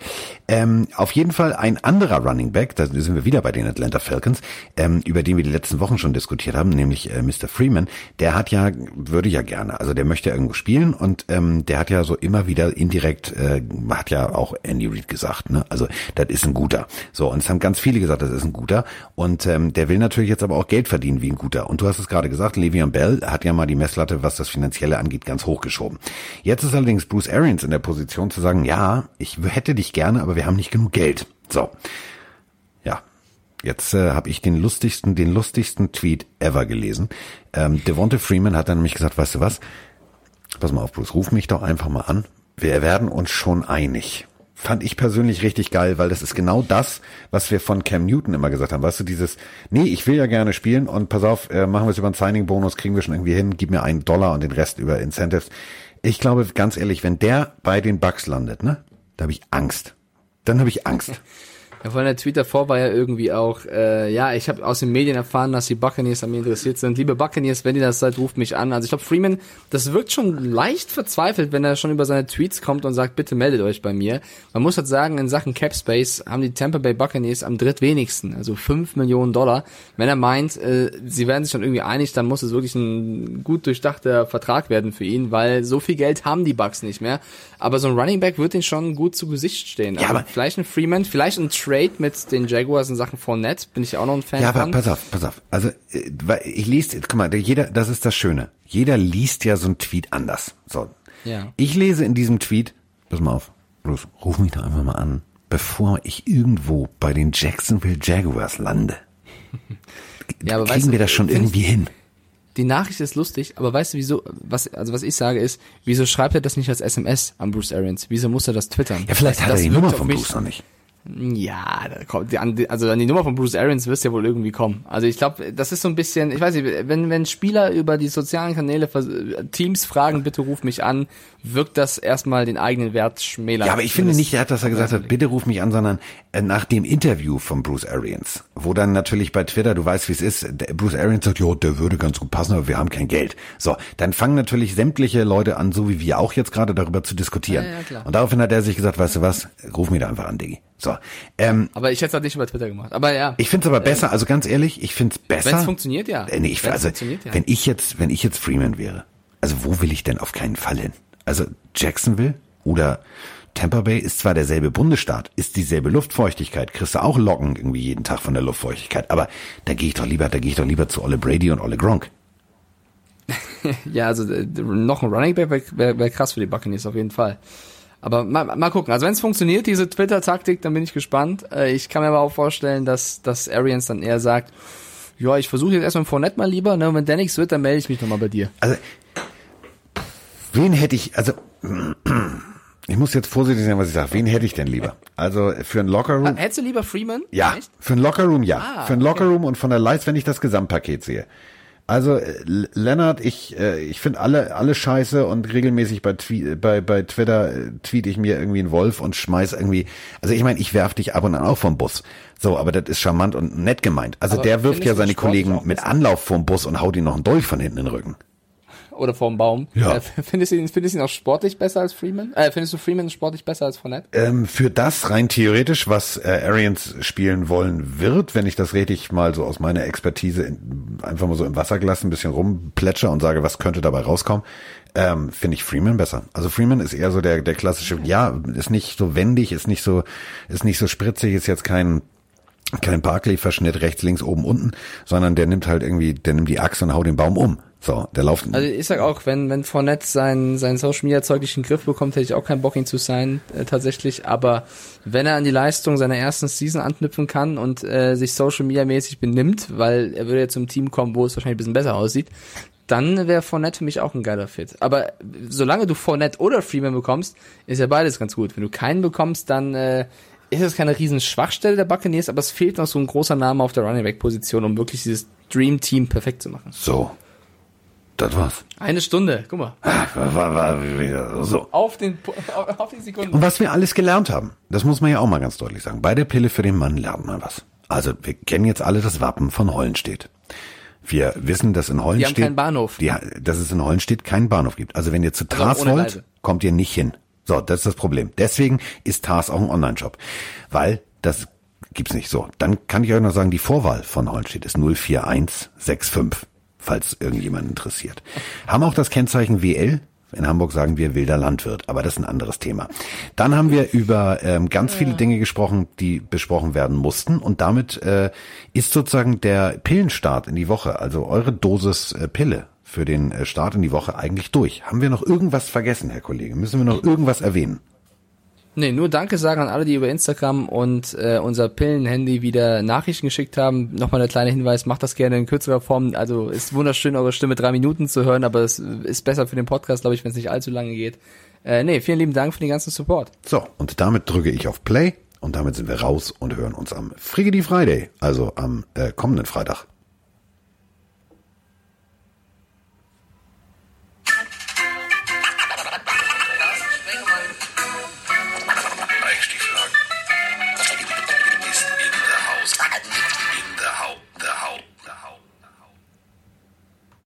Ähm, auf jeden Fall ein anderer Running Back, da sind wir wieder bei den Atlanta Falcons, ähm, über den wir die letzten Wochen schon diskutiert haben, nämlich äh, Mr. Freeman. Der hat ja, würde ja gerne, also der möchte ja irgendwo spielen und ähm, der hat ja so immer wieder indirekt, äh, hat ja auch Andy Reid gesagt, ne? Also das ist ein guter. So, und es haben ganz viele gesagt, das ist ein guter. Und ähm, der will natürlich jetzt aber auch Geld verdienen wie ein guter. Und du hast es gerade gesagt, Le'Veon Bell hat ja mal die Messlatte, was das finanzielle Finanzielle angeht, ganz hochgeschoben. Jetzt ist allerdings Bruce Arians in der Position zu sagen, ja, ich hätte dich gerne, aber wir haben nicht genug Geld. So. Ja. Jetzt äh, habe ich den lustigsten, den lustigsten Tweet ever gelesen. Ähm, Devonta Freeman hat dann nämlich gesagt, weißt du was? Pass mal auf, Bruce, ruf mich doch einfach mal an. Wir werden uns schon einig fand ich persönlich richtig geil, weil das ist genau das, was wir von Cam Newton immer gesagt haben. Weißt du, dieses, nee, ich will ja gerne spielen und pass auf, äh, machen wir es über einen Signing-Bonus, kriegen wir schon irgendwie hin, gib mir einen Dollar und den Rest über Incentives. Ich glaube, ganz ehrlich, wenn der bei den Bucks landet, ne, da habe ich Angst. Dann habe ich Angst. Ja, vor allem der Tweet davor war ja irgendwie auch, äh, ja, ich habe aus den Medien erfahren, dass die Buccaneers an mir interessiert sind. Liebe Buccaneers, wenn ihr das seid, ruft mich an. Also ich glaube, Freeman, das wirkt schon leicht verzweifelt, wenn er schon über seine Tweets kommt und sagt, bitte meldet euch bei mir. Man muss halt sagen, in Sachen Cap Space haben die Tampa Bay Buccaneers am drittwenigsten, also fünf Millionen Dollar. Wenn er meint, äh, sie werden sich schon irgendwie einig, dann muss es wirklich ein gut durchdachter Vertrag werden für ihn, weil so viel Geld haben die Bucks nicht mehr. Aber so ein Running Back wird ihn schon gut zu Gesicht stehen. Ja, also aber vielleicht ein Freeman, vielleicht ein Trade Trade mit den Jaguars in Sachen Fournette, bin ich auch noch ein Fan ja, aber von. pass auf, pass auf. Also, äh, ich lese, guck mal, jeder, das ist das Schöne. Jeder liest ja so ein Tweet anders. So. Ja. Ich lese in diesem Tweet, pass mal auf, Bruce, ruf mich doch einfach mal an, bevor ich irgendwo bei den Jacksonville Jaguars lande. ja, aber Kriegen weißt du, wir das schon irgendwie hin? die Nachricht ist lustig, aber weißt du, wieso, was, also was ich sage ist, wieso schreibt er das nicht als SMS an Bruce Arians? Wieso muss er das twittern? Ja, vielleicht das, hat er die Nummer von Bruce noch nicht. Ja, da kommt, also an die Nummer von Bruce Arians wirst ja wohl irgendwie kommen. Also ich glaube, das ist so ein bisschen, ich weiß nicht, wenn wenn Spieler über die sozialen Kanäle Teams fragen, bitte ruf mich an, wirkt das erstmal den eigenen Wert schmälern. Ja, aber ich finde nicht, dass er gesagt hat, bitte ruf mich an, sondern äh, nach dem Interview von Bruce Arians, wo dann natürlich bei Twitter, du weißt, wie es ist, Bruce Arians sagt, ja, der würde ganz gut passen, aber wir haben kein Geld. So, dann fangen natürlich sämtliche Leute an, so wie wir auch jetzt gerade darüber zu diskutieren. Ja, ja, klar. Und daraufhin hat er sich gesagt, weißt du was, ruf mich da einfach an, Diggi. So. Ähm, aber ich hätte es halt nicht über Twitter gemacht. Aber ja. Ich finde es aber besser, also ganz ehrlich, ich finde es besser. Wenn es funktioniert, ja. Äh, nee, ich, also, ja. wenn ich jetzt, wenn ich jetzt Freeman wäre, also wo will ich denn auf keinen Fall hin? Also Jacksonville oder Tampa Bay ist zwar derselbe Bundesstaat, ist dieselbe Luftfeuchtigkeit, kriegst du auch Locken irgendwie jeden Tag von der Luftfeuchtigkeit, aber da gehe ich doch lieber, da gehe ich doch lieber zu Olle Brady und Olle Gronk. ja, also äh, noch ein Running Back wäre wär, wär krass für die Buccaneers auf jeden Fall. Aber mal, mal gucken. Also wenn es funktioniert, diese Twitter-Taktik, dann bin ich gespannt. Äh, ich kann mir aber auch vorstellen, dass, dass Arians dann eher sagt, ja, ich versuche jetzt erstmal Fournette mal lieber, ne? Und wenn der nichts wird, dann melde ich mich nochmal bei dir. Also, wen hätte ich, also, ich muss jetzt vorsichtig sein, was ich sage. Wen hätte ich denn lieber? Also, für ein Lockerroom. Hättest du lieber Freeman? Ja. Echt? Für ein Lockerroom, ja. Ah, für ein Lockerroom okay. und von der Leist, wenn ich das Gesamtpaket sehe. Also äh, Lennart, ich äh, ich finde alle alle scheiße und regelmäßig bei Twi bei bei Twitter äh, tweet ich mir irgendwie einen Wolf und schmeiß irgendwie. Also ich meine, ich werf dich ab und an auch vom Bus. So, aber das ist charmant und nett gemeint. Also aber der wirft ja seine Kollegen mit Anlauf vom Bus und haut ihn noch einen Dolch von hinten in den Rücken. Oder vorm Baum. Ja. Äh, findest, du ihn, findest du ihn auch sportlich besser als Freeman? Äh, findest du Freeman sportlich besser als Fournette? Ähm, für das rein theoretisch, was äh, Arians spielen wollen wird, wenn ich das richtig mal so aus meiner Expertise in, einfach mal so im Wasserglas ein bisschen rumplätscher und sage, was könnte dabei rauskommen, ähm, finde ich Freeman besser. Also Freeman ist eher so der, der klassische, ja, ist nicht so wendig, ist nicht so, ist nicht so spritzig, ist jetzt kein, kein Barclay-Verschnitt rechts, links, oben, unten, sondern der nimmt halt irgendwie, der nimmt die Achse und haut den Baum um. So, der läuft. Also ich sag auch, wenn, wenn Fournette sein, sein Social Media Zeug nicht in den Griff bekommt, hätte ich auch keinen Bock, ihn zu sein, äh, tatsächlich. Aber wenn er an die Leistung seiner ersten Season anknüpfen kann und äh, sich Social Media mäßig benimmt, weil er würde jetzt zum Team kommen, wo es wahrscheinlich ein bisschen besser aussieht, dann wäre Fournette für mich auch ein geiler Fit. Aber solange du Fournette oder Freeman bekommst, ist ja beides ganz gut. Wenn du keinen bekommst, dann äh, ist es keine riesen Schwachstelle der Buccaneers, aber es fehlt noch so ein großer Name auf der Running Back Position, um wirklich dieses Dream Team perfekt zu machen. so. Das war's. Eine Stunde, guck mal. Wieder so. Auf den auf, die Sekunde. Und was wir alles gelernt haben, das muss man ja auch mal ganz deutlich sagen. Bei der Pille für den Mann lernt man was. Also wir kennen jetzt alle das Wappen von Hollenstedt. Wir wissen, dass in Hollenstedt, Die haben keinen Bahnhof. Die, dass es in Hollenstedt keinen Bahnhof gibt. Also wenn ihr zu Tars ohne wollt, kommt ihr nicht hin. So, das ist das Problem. Deswegen ist Tars auch ein Online-Shop. Weil das gibt's nicht so. Dann kann ich euch noch sagen, die Vorwahl von Hollenstedt ist 04165, falls irgendjemand interessiert. Haben auch das Kennzeichen WL. In Hamburg sagen wir wilder Landwirt, aber das ist ein anderes Thema. Dann haben wir über ähm, ganz viele Dinge gesprochen, die besprochen werden mussten und damit äh, ist sozusagen der Pillenstart in die Woche, also eure Dosis äh, Pille für den äh, Start in die Woche eigentlich durch. Haben wir noch irgendwas vergessen, Herr Kollege? Müssen wir noch irgendwas erwähnen? Nee, nur Danke sagen an alle, die über Instagram und äh, unser Pillenhandy wieder Nachrichten geschickt haben. Nochmal der kleine Hinweis, macht das gerne in kürzerer Form. Also ist wunderschön, eure Stimme drei Minuten zu hören, aber es ist besser für den Podcast, glaube ich, wenn es nicht allzu lange geht. Äh, nee, vielen lieben Dank für den ganzen Support. So, und damit drücke ich auf Play und damit sind wir raus und hören uns am Friggedy Friday, also am äh, kommenden Freitag.